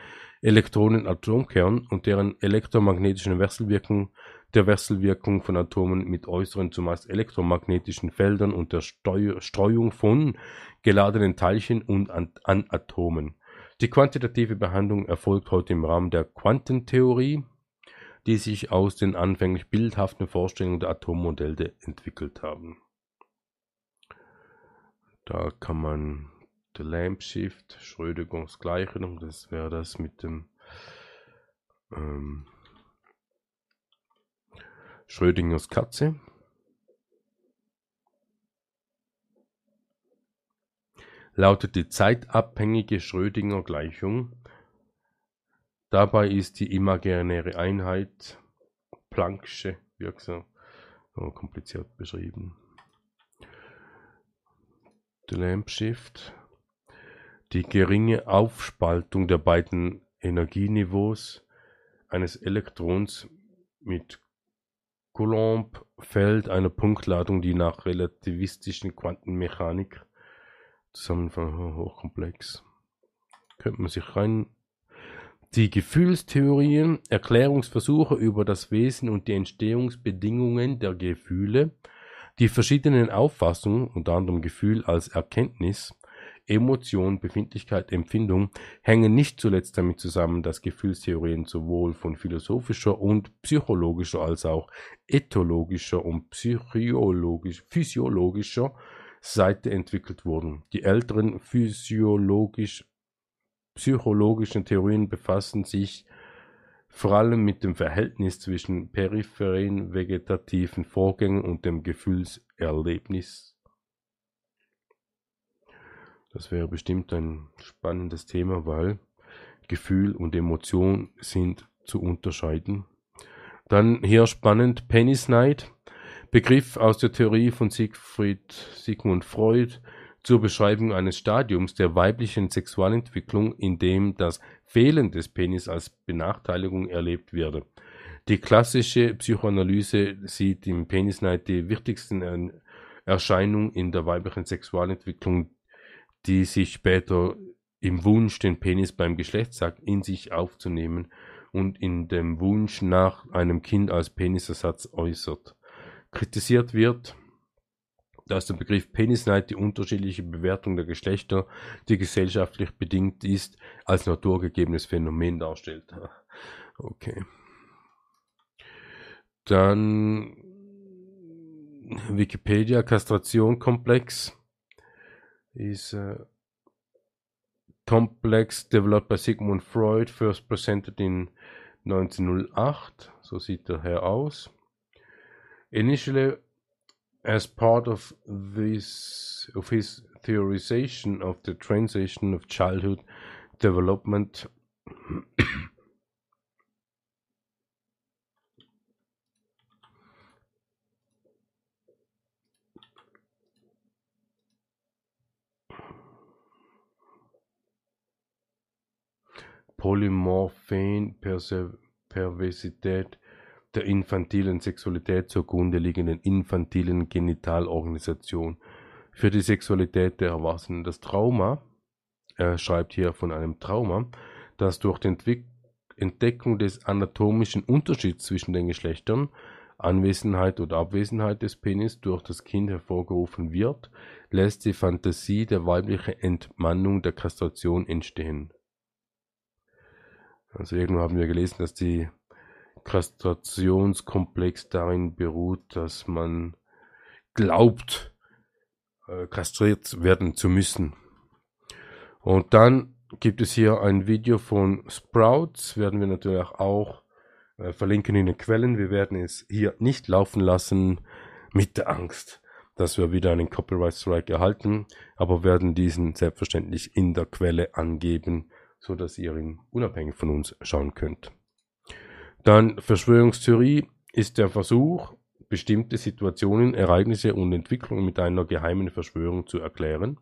Elektronen, Atomkern und deren elektromagnetischen Wechselwirkung, der Wechselwirkung von Atomen mit äußeren, zumeist elektromagnetischen Feldern und der Steu Streuung von geladenen Teilchen und an, an Atomen. Die quantitative Behandlung erfolgt heute im Rahmen der Quantentheorie, die sich aus den anfänglich bildhaften Vorstellungen der Atommodelle entwickelt haben. Da kann man der Lamp Shift, Schrödingers Gleichung, das wäre das mit dem ähm, Schrödingers Katze. Lautet die zeitabhängige Schrödinger Gleichung Dabei ist die imaginäre Einheit Planck'sche wirksam kompliziert beschrieben. The Lamp Shift. Die geringe Aufspaltung der beiden Energieniveaus eines Elektrons mit Coulomb-Feld einer Punktladung, die nach relativistischen Quantenmechanik zusammenfangen, hochkomplex. Könnte man sich rein die Gefühlstheorien, Erklärungsversuche über das Wesen und die Entstehungsbedingungen der Gefühle, die verschiedenen Auffassungen, unter anderem Gefühl als Erkenntnis, Emotion, Befindlichkeit, Empfindung, hängen nicht zuletzt damit zusammen, dass Gefühlstheorien sowohl von philosophischer und psychologischer als auch ethologischer und psychologisch, physiologischer Seite entwickelt wurden. Die älteren physiologisch psychologischen Theorien befassen sich vor allem mit dem Verhältnis zwischen peripheren vegetativen Vorgängen und dem Gefühlserlebnis. Das wäre bestimmt ein spannendes Thema, weil Gefühl und Emotion sind zu unterscheiden. Dann hier spannend Penis Night, Begriff aus der Theorie von Siegfried Sigmund Freud, zur Beschreibung eines Stadiums der weiblichen Sexualentwicklung, in dem das Fehlen des Penis als Benachteiligung erlebt werde. Die klassische Psychoanalyse sieht im Penisneid die wichtigsten Erscheinungen in der weiblichen Sexualentwicklung, die sich später im Wunsch, den Penis beim Geschlechtsakt in sich aufzunehmen und in dem Wunsch nach einem Kind als Penisersatz äußert. Kritisiert wird dass der Begriff Penisneid die unterschiedliche Bewertung der Geschlechter, die gesellschaftlich bedingt ist, als naturgegebenes Phänomen darstellt. Okay. Dann Wikipedia Kastration Komplex ist uh, complex developed by Sigmund Freud, first presented in 1908. So sieht der Herr aus. Initially As part of this of his theorization of the transition of childhood development. Polymorphine pervasividad der infantilen Sexualität zugrunde liegenden infantilen Genitalorganisation für die Sexualität der Erwachsenen. Das Trauma, er schreibt hier von einem Trauma, das durch die Entwick Entdeckung des anatomischen Unterschieds zwischen den Geschlechtern, Anwesenheit oder Abwesenheit des Penis durch das Kind hervorgerufen wird, lässt die Fantasie der weiblichen Entmannung der Kastration entstehen. Also irgendwo haben wir gelesen, dass die Kastrationskomplex darin beruht, dass man glaubt, äh, kastriert werden zu müssen. Und dann gibt es hier ein Video von Sprouts, werden wir natürlich auch äh, verlinken in den Quellen. Wir werden es hier nicht laufen lassen mit der Angst, dass wir wieder einen Copyright Strike erhalten, aber werden diesen selbstverständlich in der Quelle angeben, so dass ihr ihn unabhängig von uns schauen könnt. Dann Verschwörungstheorie ist der Versuch, bestimmte Situationen, Ereignisse und Entwicklungen mit einer geheimen Verschwörung zu erklären.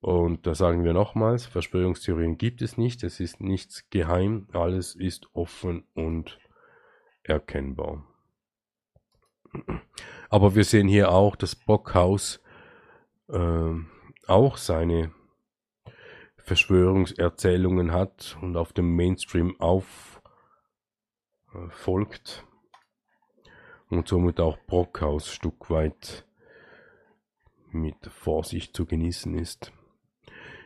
Und da sagen wir nochmals, Verschwörungstheorien gibt es nicht, es ist nichts geheim, alles ist offen und erkennbar. Aber wir sehen hier auch, dass Bockhaus äh, auch seine Verschwörungserzählungen hat und auf dem Mainstream auf folgt und somit auch Brockhaus Stück weit mit Vorsicht zu genießen ist.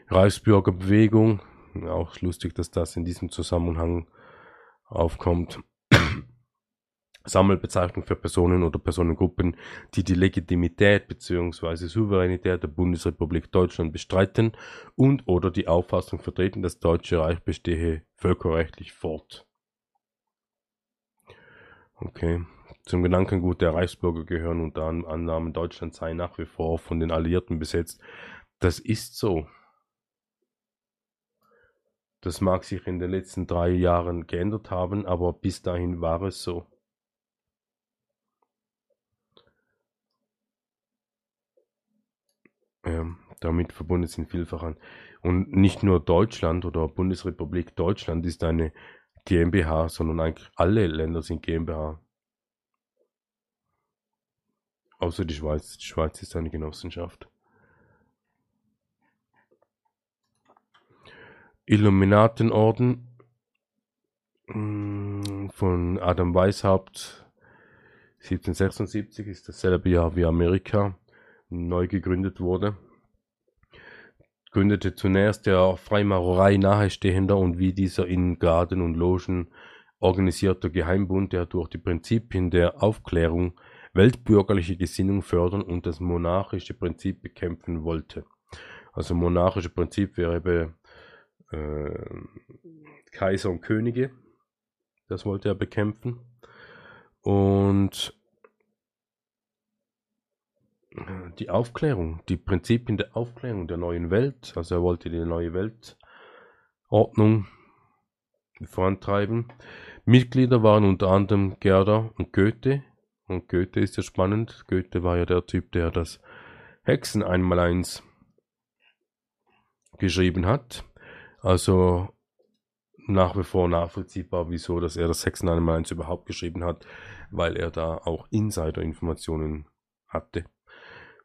Reichsbürger Bewegung, auch lustig, dass das in diesem Zusammenhang aufkommt. Sammelbezeichnung für Personen oder Personengruppen, die die Legitimität bzw. Souveränität der Bundesrepublik Deutschland bestreiten und oder die Auffassung vertreten, das Deutsche Reich bestehe völkerrechtlich fort. Okay. Zum Gedankengut der Reichsbürger gehören unter Annahmen, Deutschland sei nach wie vor von den Alliierten besetzt. Das ist so. Das mag sich in den letzten drei Jahren geändert haben, aber bis dahin war es so. Ja, damit verbunden sind vielfach Und nicht nur Deutschland oder Bundesrepublik Deutschland ist eine GmbH, sondern eigentlich alle Länder sind GmbH. Außer die Schweiz. Die Schweiz ist eine Genossenschaft. Illuminatenorden mm, von Adam Weishaupt 1776 ist dasselbe Jahr wie Amerika neu gegründet wurde. Gründete zunächst der Freimaurerei nahestehender und wie dieser in Garden und Logen organisierter Geheimbund, der durch die Prinzipien der Aufklärung weltbürgerliche Gesinnung fördern und das monarchische Prinzip bekämpfen wollte. Also monarchische Prinzip wäre äh, Kaiser und Könige, das wollte er bekämpfen. Und die Aufklärung, die Prinzipien der Aufklärung der neuen Welt, also er wollte die neue Weltordnung vorantreiben. Mitglieder waren unter anderem Gerda und Goethe. Und Goethe ist ja spannend. Goethe war ja der Typ, der das Hexen einmal eins geschrieben hat. Also nach wie vor nachvollziehbar, wieso, dass er das Hexen einmal eins überhaupt geschrieben hat, weil er da auch Insider-Informationen hatte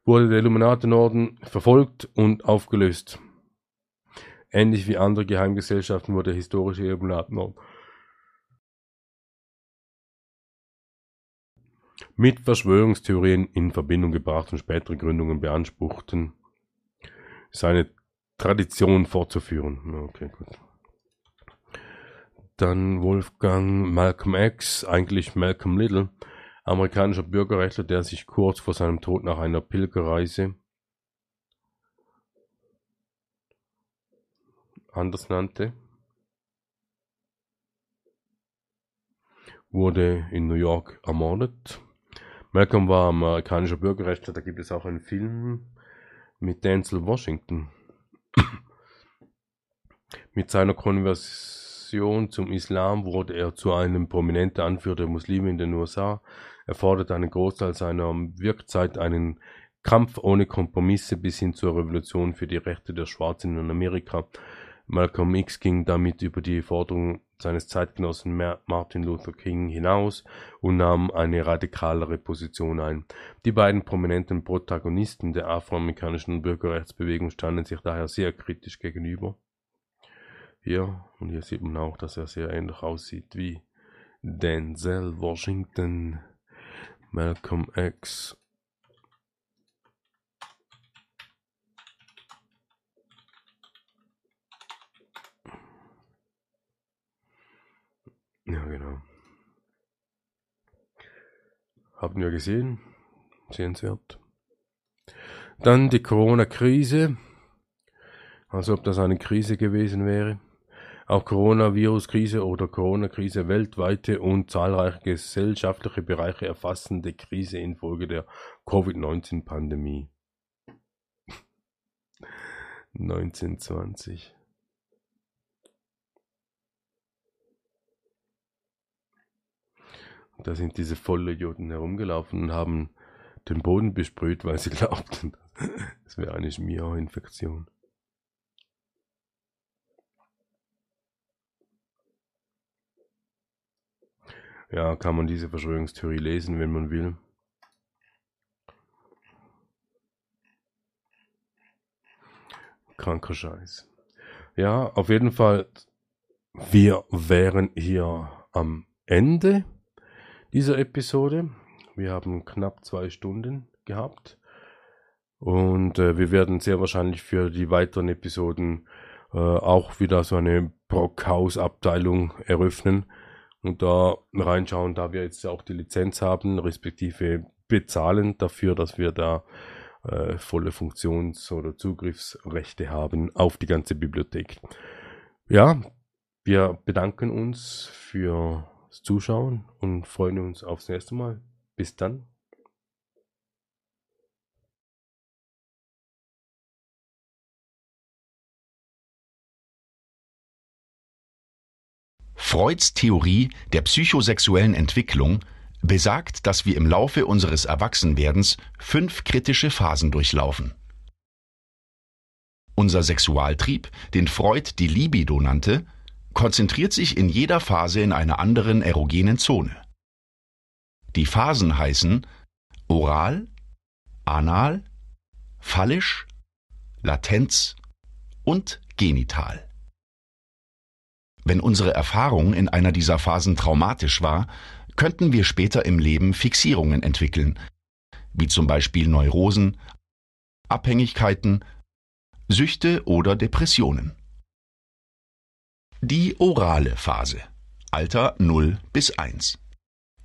wurde der Illuminatenorden verfolgt und aufgelöst. Ähnlich wie andere Geheimgesellschaften wurde der historische Illuminatenorden mit Verschwörungstheorien in Verbindung gebracht und spätere Gründungen beanspruchten, seine Tradition fortzuführen. Okay, gut. Dann Wolfgang Malcolm X, eigentlich Malcolm Little, amerikanischer Bürgerrechtler, der sich kurz vor seinem Tod nach einer Pilgerreise anders nannte, wurde in New York ermordet. Malcolm war amerikanischer Bürgerrechtler, da gibt es auch einen Film mit Denzel Washington. mit seiner Konversion zum Islam wurde er zu einem prominenten Anführer der Muslime in den USA er fordert einen Großteil seiner Wirkzeit einen Kampf ohne Kompromisse bis hin zur Revolution für die Rechte der Schwarzen in Amerika. Malcolm X ging damit über die Forderung seines Zeitgenossen Martin Luther King hinaus und nahm eine radikalere Position ein. Die beiden prominenten Protagonisten der afroamerikanischen Bürgerrechtsbewegung standen sich daher sehr kritisch gegenüber. Hier, und hier sieht man auch, dass er sehr ähnlich aussieht wie Denzel Washington, Malcolm X Ja, genau. Haben wir gesehen. Sehenswert. Dann die Corona-Krise. Als ob das eine Krise gewesen wäre. Auch Coronavirus-Krise oder Corona-Krise weltweite und zahlreiche gesellschaftliche Bereiche erfassende Krise infolge der Covid-19-Pandemie. 1920. Da sind diese Vollidioten herumgelaufen und haben den Boden besprüht, weil sie glaubten, es wäre eine Schmierinfektion. Ja, kann man diese Verschwörungstheorie lesen, wenn man will. Kranker Scheiß. Ja, auf jeden Fall, wir wären hier am Ende dieser Episode. Wir haben knapp zwei Stunden gehabt und äh, wir werden sehr wahrscheinlich für die weiteren Episoden äh, auch wieder so eine Brockhaus-Abteilung eröffnen und da reinschauen, da wir jetzt auch die Lizenz haben, respektive bezahlen dafür, dass wir da äh, volle Funktions- oder Zugriffsrechte haben auf die ganze Bibliothek. Ja, wir bedanken uns für Zuschauen und freuen uns aufs nächste Mal. Bis dann. Freuds Theorie der psychosexuellen Entwicklung besagt, dass wir im Laufe unseres Erwachsenwerdens fünf kritische Phasen durchlaufen. Unser Sexualtrieb, den Freud die Libido nannte, konzentriert sich in jeder Phase in einer anderen erogenen Zone. Die Phasen heißen oral, anal, phallisch, latenz und genital. Wenn unsere Erfahrung in einer dieser Phasen traumatisch war, könnten wir später im Leben Fixierungen entwickeln, wie zum Beispiel Neurosen, Abhängigkeiten, Süchte oder Depressionen. Die orale Phase. Alter 0 bis 1.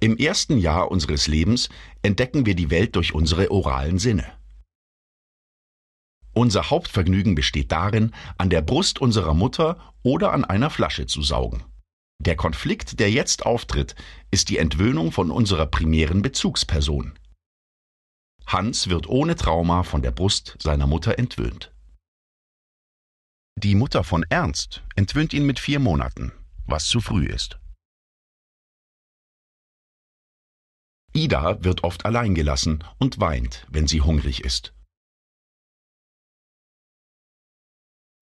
Im ersten Jahr unseres Lebens entdecken wir die Welt durch unsere oralen Sinne. Unser Hauptvergnügen besteht darin, an der Brust unserer Mutter oder an einer Flasche zu saugen. Der Konflikt, der jetzt auftritt, ist die Entwöhnung von unserer primären Bezugsperson. Hans wird ohne Trauma von der Brust seiner Mutter entwöhnt. Die Mutter von Ernst entwöhnt ihn mit vier Monaten, was zu früh ist. Ida wird oft allein gelassen und weint, wenn sie hungrig ist.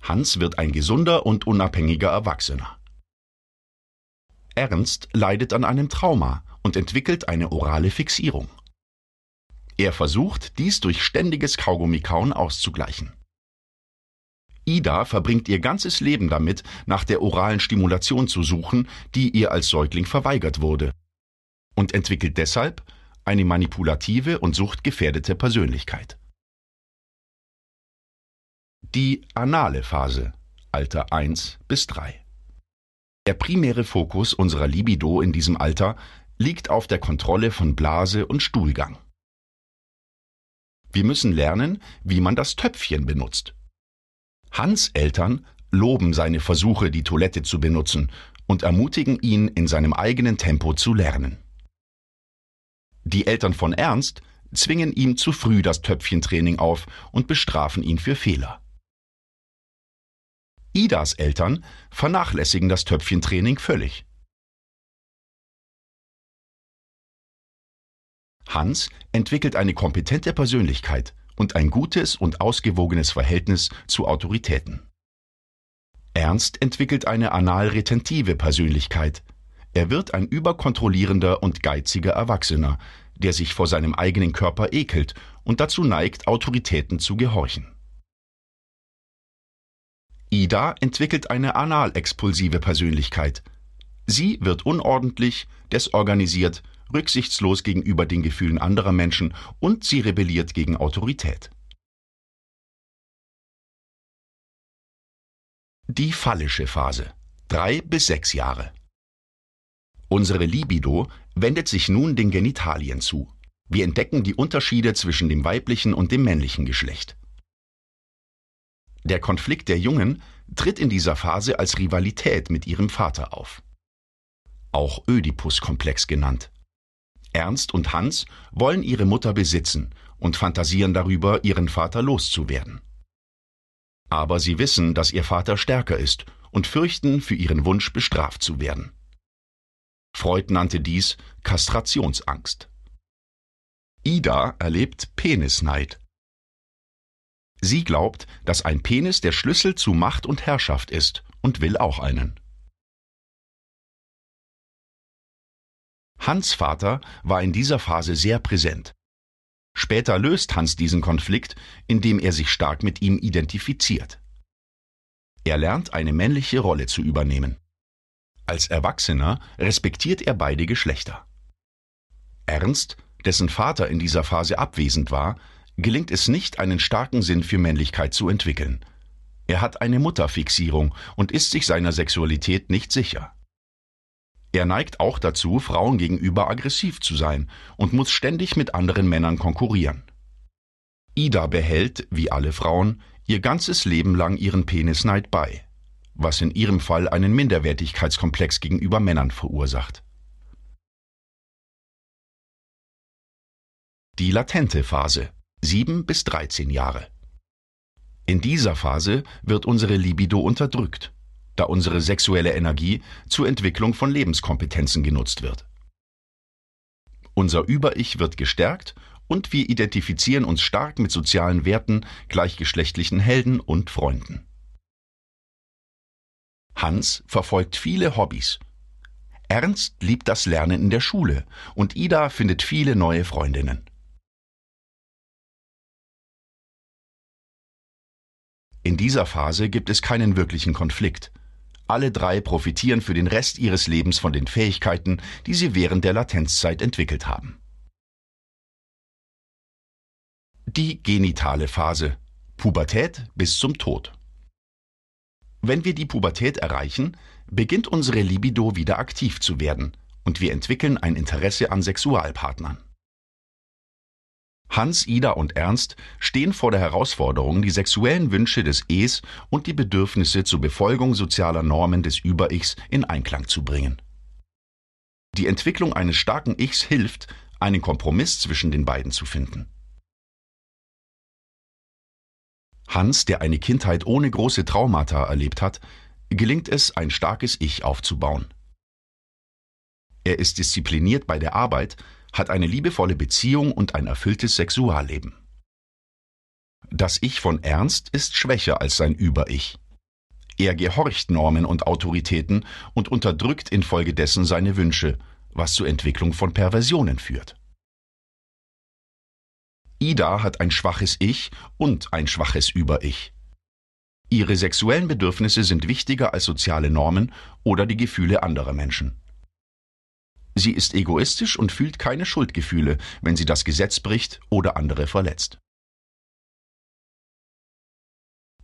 Hans wird ein gesunder und unabhängiger Erwachsener. Ernst leidet an einem Trauma und entwickelt eine orale Fixierung. Er versucht, dies durch ständiges Kaugummikauen auszugleichen. Ida verbringt ihr ganzes Leben damit, nach der oralen Stimulation zu suchen, die ihr als Säugling verweigert wurde, und entwickelt deshalb eine manipulative und suchtgefährdete Persönlichkeit. Die anale Phase, Alter 1 bis 3. Der primäre Fokus unserer Libido in diesem Alter liegt auf der Kontrolle von Blase und Stuhlgang. Wir müssen lernen, wie man das Töpfchen benutzt. Hans Eltern loben seine Versuche, die Toilette zu benutzen und ermutigen ihn, in seinem eigenen Tempo zu lernen. Die Eltern von Ernst zwingen ihm zu früh das Töpfchentraining auf und bestrafen ihn für Fehler. Idas Eltern vernachlässigen das Töpfchentraining völlig. Hans entwickelt eine kompetente Persönlichkeit und ein gutes und ausgewogenes Verhältnis zu Autoritäten. Ernst entwickelt eine anal-retentive Persönlichkeit. Er wird ein überkontrollierender und geiziger Erwachsener, der sich vor seinem eigenen Körper ekelt und dazu neigt, Autoritäten zu gehorchen. Ida entwickelt eine anal-expulsive Persönlichkeit. Sie wird unordentlich, desorganisiert, rücksichtslos gegenüber den Gefühlen anderer Menschen und sie rebelliert gegen Autorität. Die phallische Phase. Drei bis sechs Jahre. Unsere Libido wendet sich nun den Genitalien zu. Wir entdecken die Unterschiede zwischen dem weiblichen und dem männlichen Geschlecht. Der Konflikt der Jungen tritt in dieser Phase als Rivalität mit ihrem Vater auf. Auch Ödipus-Komplex genannt. Ernst und Hans wollen ihre Mutter besitzen und fantasieren darüber, ihren Vater loszuwerden. Aber sie wissen, dass ihr Vater stärker ist und fürchten, für ihren Wunsch bestraft zu werden. Freud nannte dies Kastrationsangst. Ida erlebt Penisneid. Sie glaubt, dass ein Penis der Schlüssel zu Macht und Herrschaft ist und will auch einen. Hans Vater war in dieser Phase sehr präsent. Später löst Hans diesen Konflikt, indem er sich stark mit ihm identifiziert. Er lernt eine männliche Rolle zu übernehmen. Als Erwachsener respektiert er beide Geschlechter. Ernst, dessen Vater in dieser Phase abwesend war, gelingt es nicht, einen starken Sinn für Männlichkeit zu entwickeln. Er hat eine Mutterfixierung und ist sich seiner Sexualität nicht sicher. Er neigt auch dazu, Frauen gegenüber aggressiv zu sein und muss ständig mit anderen Männern konkurrieren. Ida behält, wie alle Frauen, ihr ganzes Leben lang ihren Penisneid bei, was in ihrem Fall einen Minderwertigkeitskomplex gegenüber Männern verursacht. Die latente Phase 7 bis 13 Jahre. In dieser Phase wird unsere Libido unterdrückt da unsere sexuelle Energie zur Entwicklung von Lebenskompetenzen genutzt wird. Unser Über-Ich wird gestärkt und wir identifizieren uns stark mit sozialen Werten, gleichgeschlechtlichen Helden und Freunden. Hans verfolgt viele Hobbys. Ernst liebt das Lernen in der Schule und Ida findet viele neue Freundinnen. In dieser Phase gibt es keinen wirklichen Konflikt. Alle drei profitieren für den Rest ihres Lebens von den Fähigkeiten, die sie während der Latenzzeit entwickelt haben. Die genitale Phase. Pubertät bis zum Tod. Wenn wir die Pubertät erreichen, beginnt unsere Libido wieder aktiv zu werden und wir entwickeln ein Interesse an Sexualpartnern. Hans, Ida und Ernst stehen vor der Herausforderung, die sexuellen Wünsche des Es und die Bedürfnisse zur Befolgung sozialer Normen des Über-Ichs in Einklang zu bringen. Die Entwicklung eines starken Ichs hilft, einen Kompromiss zwischen den beiden zu finden. Hans, der eine Kindheit ohne große Traumata erlebt hat, gelingt es, ein starkes Ich aufzubauen. Er ist diszipliniert bei der Arbeit hat eine liebevolle Beziehung und ein erfülltes Sexualleben. Das Ich von Ernst ist schwächer als sein Über-Ich. Er gehorcht Normen und Autoritäten und unterdrückt infolgedessen seine Wünsche, was zur Entwicklung von Perversionen führt. Ida hat ein schwaches Ich und ein schwaches Über-Ich. Ihre sexuellen Bedürfnisse sind wichtiger als soziale Normen oder die Gefühle anderer Menschen. Sie ist egoistisch und fühlt keine Schuldgefühle, wenn sie das Gesetz bricht oder andere verletzt.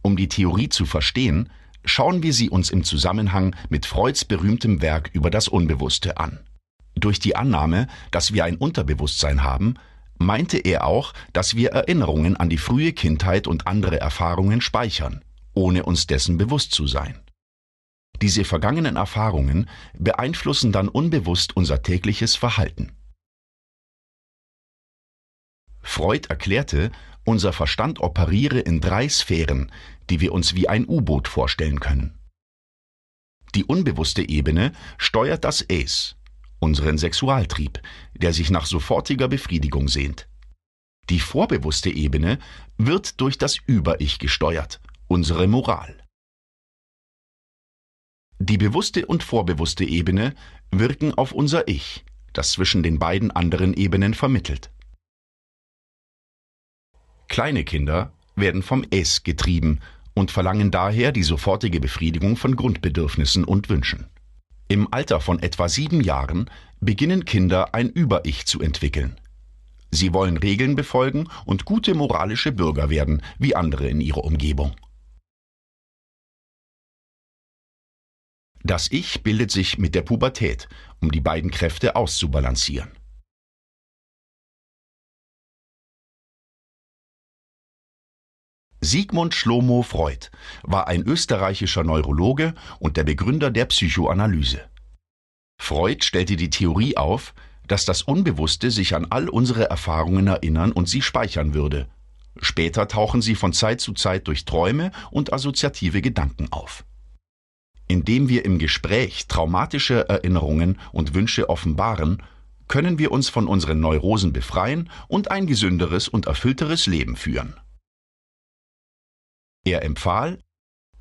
Um die Theorie zu verstehen, schauen wir sie uns im Zusammenhang mit Freuds berühmtem Werk über das Unbewusste an. Durch die Annahme, dass wir ein Unterbewusstsein haben, meinte er auch, dass wir Erinnerungen an die frühe Kindheit und andere Erfahrungen speichern, ohne uns dessen bewusst zu sein. Diese vergangenen Erfahrungen beeinflussen dann unbewusst unser tägliches Verhalten. Freud erklärte, unser Verstand operiere in drei Sphären, die wir uns wie ein U-Boot vorstellen können. Die unbewusste Ebene steuert das Es, unseren Sexualtrieb, der sich nach sofortiger Befriedigung sehnt. Die vorbewusste Ebene wird durch das Über-Ich gesteuert, unsere Moral. Die bewusste und vorbewusste Ebene wirken auf unser Ich, das zwischen den beiden anderen Ebenen vermittelt. Kleine Kinder werden vom Es getrieben und verlangen daher die sofortige Befriedigung von Grundbedürfnissen und Wünschen. Im Alter von etwa sieben Jahren beginnen Kinder ein Über-Ich zu entwickeln. Sie wollen Regeln befolgen und gute moralische Bürger werden, wie andere in ihrer Umgebung. Das Ich bildet sich mit der Pubertät, um die beiden Kräfte auszubalancieren. Sigmund Schlomo Freud war ein österreichischer Neurologe und der Begründer der Psychoanalyse. Freud stellte die Theorie auf, dass das Unbewusste sich an all unsere Erfahrungen erinnern und sie speichern würde. Später tauchen sie von Zeit zu Zeit durch Träume und assoziative Gedanken auf. Indem wir im Gespräch traumatische Erinnerungen und Wünsche offenbaren, können wir uns von unseren Neurosen befreien und ein gesünderes und erfüllteres Leben führen. Er empfahl,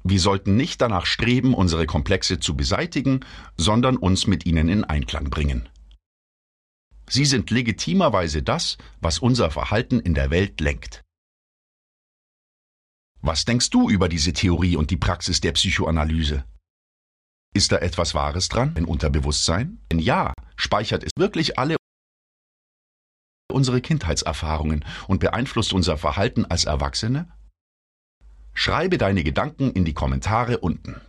wir sollten nicht danach streben, unsere Komplexe zu beseitigen, sondern uns mit ihnen in Einklang bringen. Sie sind legitimerweise das, was unser Verhalten in der Welt lenkt. Was denkst du über diese Theorie und die Praxis der Psychoanalyse? Ist da etwas Wahres dran, ein Unterbewusstsein? Wenn ja, speichert es wirklich alle unsere Kindheitserfahrungen und beeinflusst unser Verhalten als Erwachsene? Schreibe deine Gedanken in die Kommentare unten.